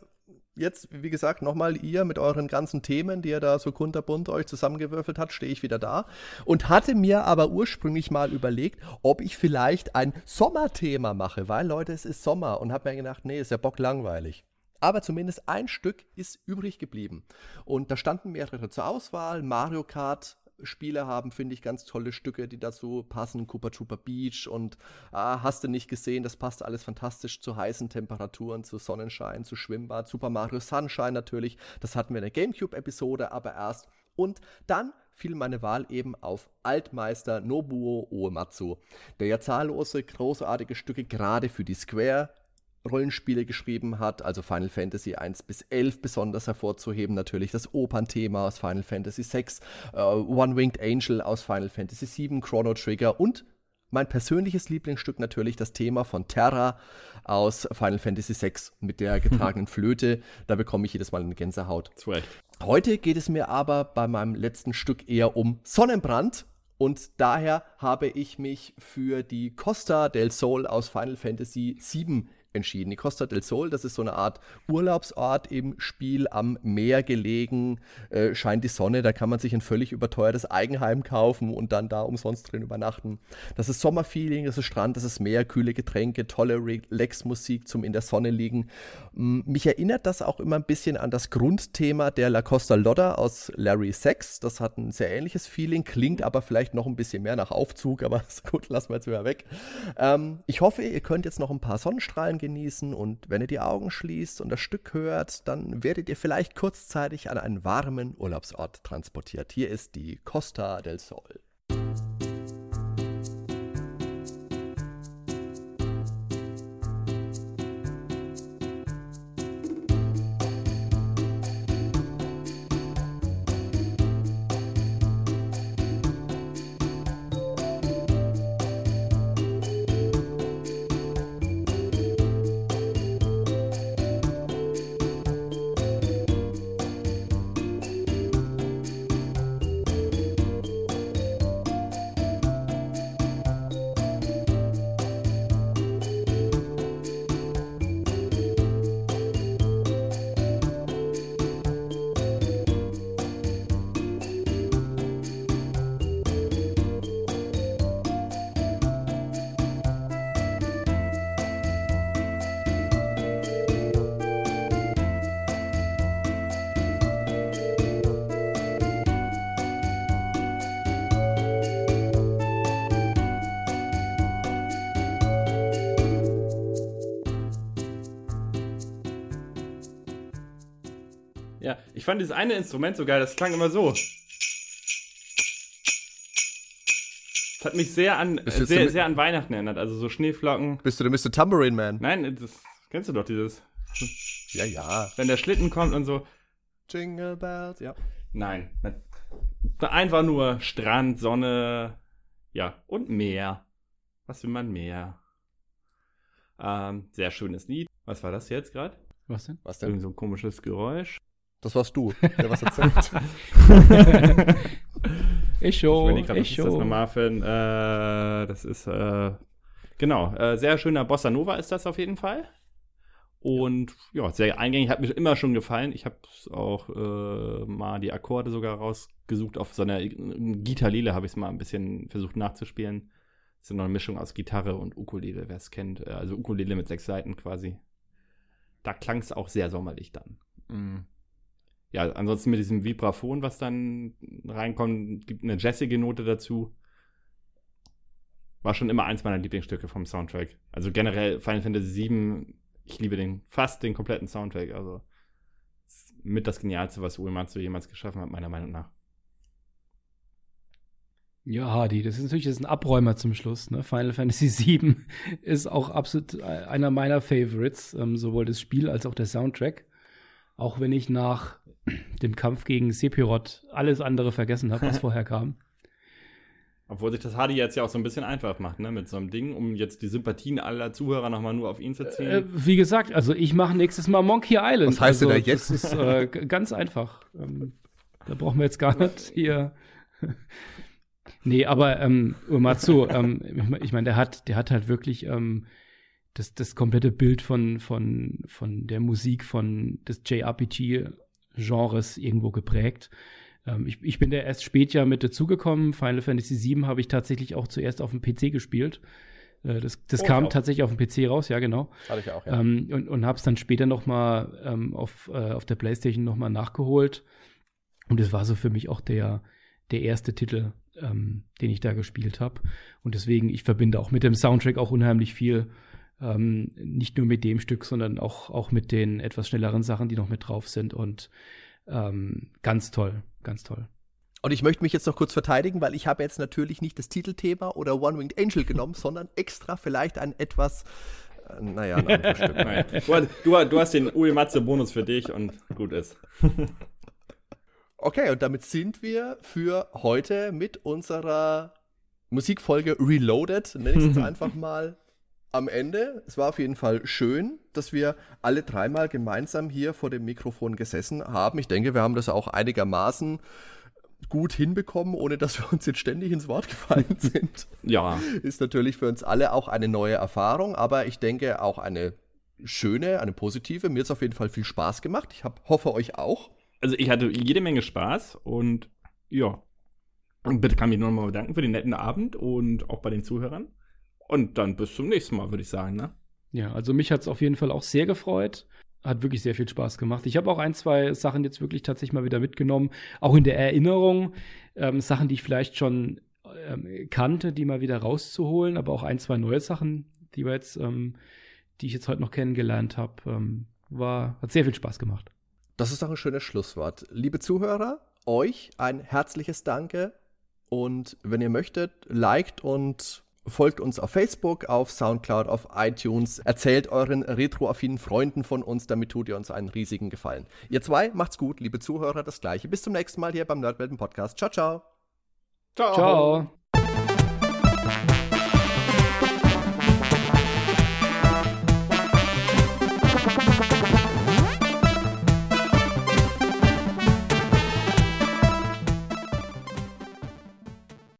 jetzt, wie gesagt, nochmal ihr mit euren ganzen Themen, die ihr da so kunterbunt euch zusammengewürfelt hat, stehe ich wieder da. Und hatte mir aber ursprünglich mal überlegt, ob ich vielleicht ein Sommerthema mache, weil, Leute, es ist Sommer. Und habe mir gedacht, nee, ist ja bocklangweilig. Aber zumindest ein Stück ist übrig geblieben. Und da standen mehrere zur Auswahl. Mario Kart Spiele haben, finde ich, ganz tolle Stücke, die dazu passen. Cooper Trooper Beach und ah, hast du nicht gesehen, das passt alles fantastisch zu heißen Temperaturen, zu Sonnenschein, zu Schwimmbad. Super Mario Sunshine natürlich, das hatten wir in der GameCube-Episode aber erst. Und dann fiel meine Wahl eben auf Altmeister Nobuo Uematsu, der ja zahllose großartige Stücke gerade für die Square Rollenspiele geschrieben hat, also Final Fantasy 1 bis 11 besonders hervorzuheben, natürlich das Opernthema aus Final Fantasy 6, äh, One-Winged Angel aus Final Fantasy 7, Chrono Trigger und mein persönliches Lieblingsstück natürlich das Thema von Terra aus Final Fantasy 6 mit der getragenen Flöte. Da bekomme ich jedes Mal eine Gänsehaut. Heute geht es mir aber bei meinem letzten Stück eher um Sonnenbrand. Und daher habe ich mich für die Costa del Sol aus Final Fantasy VII entschieden. Die Costa del Sol, das ist so eine Art Urlaubsort im Spiel am Meer gelegen, äh, scheint die Sonne, da kann man sich ein völlig überteuertes Eigenheim kaufen und dann da umsonst drin übernachten. Das ist Sommerfeeling, das ist Strand, das ist Meer, kühle Getränke, tolle Relax-Musik zum in der Sonne liegen. Mm, Mich erinnert das auch immer ein bisschen an das Grundthema der La Costa Lotta aus Larry Sex. Das hat ein sehr ähnliches Feeling, klingt aber vielleicht noch ein bisschen mehr nach Aufzug, aber gut, lassen wir jetzt wieder weg. Ähm, ich hoffe, ihr könnt jetzt noch ein paar Sonnenstrahlen genießen und wenn ihr die Augen schließt und das Stück hört, dann werdet ihr vielleicht kurzzeitig an einen warmen Urlaubsort transportiert. Hier ist die Costa del Sol. Ich fand dieses eine Instrument so geil, das klang immer so. Das hat mich sehr an, jetzt sehr, sehr an Weihnachten erinnert. Also so Schneeflocken. Bist du der Mr. Tambourine Man? Nein, das kennst du doch dieses. Ja, ja. Wenn der Schlitten kommt und so. Jingle Bells, ja. Nein. Einfach nur Strand, Sonne, ja, und Meer. Was will man mehr? Ähm, sehr schönes Lied. Was war das jetzt gerade? Was denn? Was denn? Irgend so ein komisches Geräusch. Das warst du, der was erzählt. Ich Ich schon, gerade, was ich ist das schon. nochmal für ein, äh, das ist, äh, genau, äh, sehr schöner Bossa Nova ist das auf jeden Fall. Und ja, sehr eingängig, hat mir immer schon gefallen. Ich habe auch äh, mal die Akkorde sogar rausgesucht. Auf so einer Gitarlele habe ich es mal ein bisschen versucht nachzuspielen. Das ist noch eine Mischung aus Gitarre und Ukulele, wer es kennt. Äh, Also Ukulele mit sechs Seiten quasi. Da klang es auch sehr sommerlich dann. Mm. Ja, ansonsten mit diesem Vibraphon, was dann reinkommt, gibt eine jazzige Note dazu. War schon immer eins meiner Lieblingsstücke vom Soundtrack. Also generell Final Fantasy VII, ich liebe den, fast den kompletten Soundtrack. Also mit das Genialste, was Uematsu jemals geschaffen hat, meiner Meinung nach. Ja, Hardy, das ist natürlich ist ein Abräumer zum Schluss. Ne? Final Fantasy VII ist auch absolut einer meiner Favorites, ähm, sowohl das Spiel als auch der Soundtrack. Auch wenn ich nach dem Kampf gegen Sephiroth alles andere vergessen habe, was vorher kam. Obwohl sich das Hardy jetzt ja auch so ein bisschen einfach macht, ne, mit so einem Ding, um jetzt die Sympathien aller Zuhörer nochmal nur auf ihn zu ziehen. Äh, wie gesagt, also ich mache nächstes Mal Monkey Island. Was heißt denn also, da jetzt? Das ist äh, ganz einfach. Ähm, da brauchen wir jetzt gar nicht hier. nee, aber ähm, Uematsu, ähm, ich mein- ich meine, der hat, der hat halt wirklich ähm, das, das komplette Bild von, von, von der Musik von des JRPG-Genres irgendwo geprägt. Ähm, ich, ich bin da erst spät ja mit dazugekommen. Final Fantasy VII habe ich tatsächlich auch zuerst auf dem PC gespielt. Äh, das das Oh, kam tatsächlich auf dem PC raus, ja, genau. Hatte ich auch, ja. Ähm, und und habe es dann später noch mal ähm, auf, äh, auf der Playstation noch mal nachgeholt. Und es war so für mich auch der, der erste Titel, ähm, den ich da gespielt habe. Und deswegen, ich verbinde auch mit dem Soundtrack auch unheimlich viel. Ähm, nicht nur mit dem Stück, sondern auch, auch mit den etwas schnelleren Sachen, die noch mit drauf sind. Und ähm, ganz toll, ganz toll. Und ich möchte mich jetzt noch kurz verteidigen, weil ich habe jetzt natürlich nicht das Titelthema oder One-Winged Angel genommen, sondern extra vielleicht ein etwas, äh, naja, ein anderes Stück. Nein. Du, hast- du, hast den Uematsu-Bonus für dich und gut ist. Okay, und damit sind wir für heute mit unserer Musikfolge Reloaded, nenne ich es jetzt einfach mal, am Ende. Es war auf jeden Fall schön, dass wir alle dreimal gemeinsam hier vor dem Mikrofon gesessen haben. Ich denke, wir haben das auch einigermaßen gut hinbekommen, ohne dass wir uns jetzt ständig ins Wort gefallen sind. Ja, Ist natürlich für uns alle auch eine neue Erfahrung, aber ich denke auch eine schöne, eine positive. Mir hat es auf jeden Fall viel Spaß gemacht. Ich hab, hoffe euch auch. also ich hatte jede Menge Spaß und ja. Und bitte kann mich nur noch mal bedanken für den netten Abend und auch bei den Zuhörern. Und dann bis zum nächsten Mal, würde ich sagen, ne? Ja, also mich hat es auf jeden Fall auch sehr gefreut. Hat wirklich sehr viel Spaß gemacht. Ich habe auch ein, zwei Sachen jetzt wirklich tatsächlich mal wieder mitgenommen. Auch in der Erinnerung. Ähm, Sachen, die ich vielleicht schon ähm, kannte, die mal wieder rauszuholen. Aber auch ein, zwei neue Sachen, die wir jetzt, ähm, die ich jetzt heute noch kennengelernt habe. Ähm, war, hat sehr viel Spaß gemacht. Das ist doch ein schönes Schlusswort. Liebe Zuhörer, euch ein herzliches Danke. Und wenn ihr möchtet, liked und folgt uns auf Facebook, auf Soundcloud, auf iTunes. Erzählt euren retroaffinen Freunden von uns, damit tut ihr uns einen riesigen Gefallen. Ihr zwei, macht's gut, liebe Zuhörer, das gleiche. Bis zum nächsten Mal hier beim Nerdwelten Podcast. Ciao, ciao. Ciao.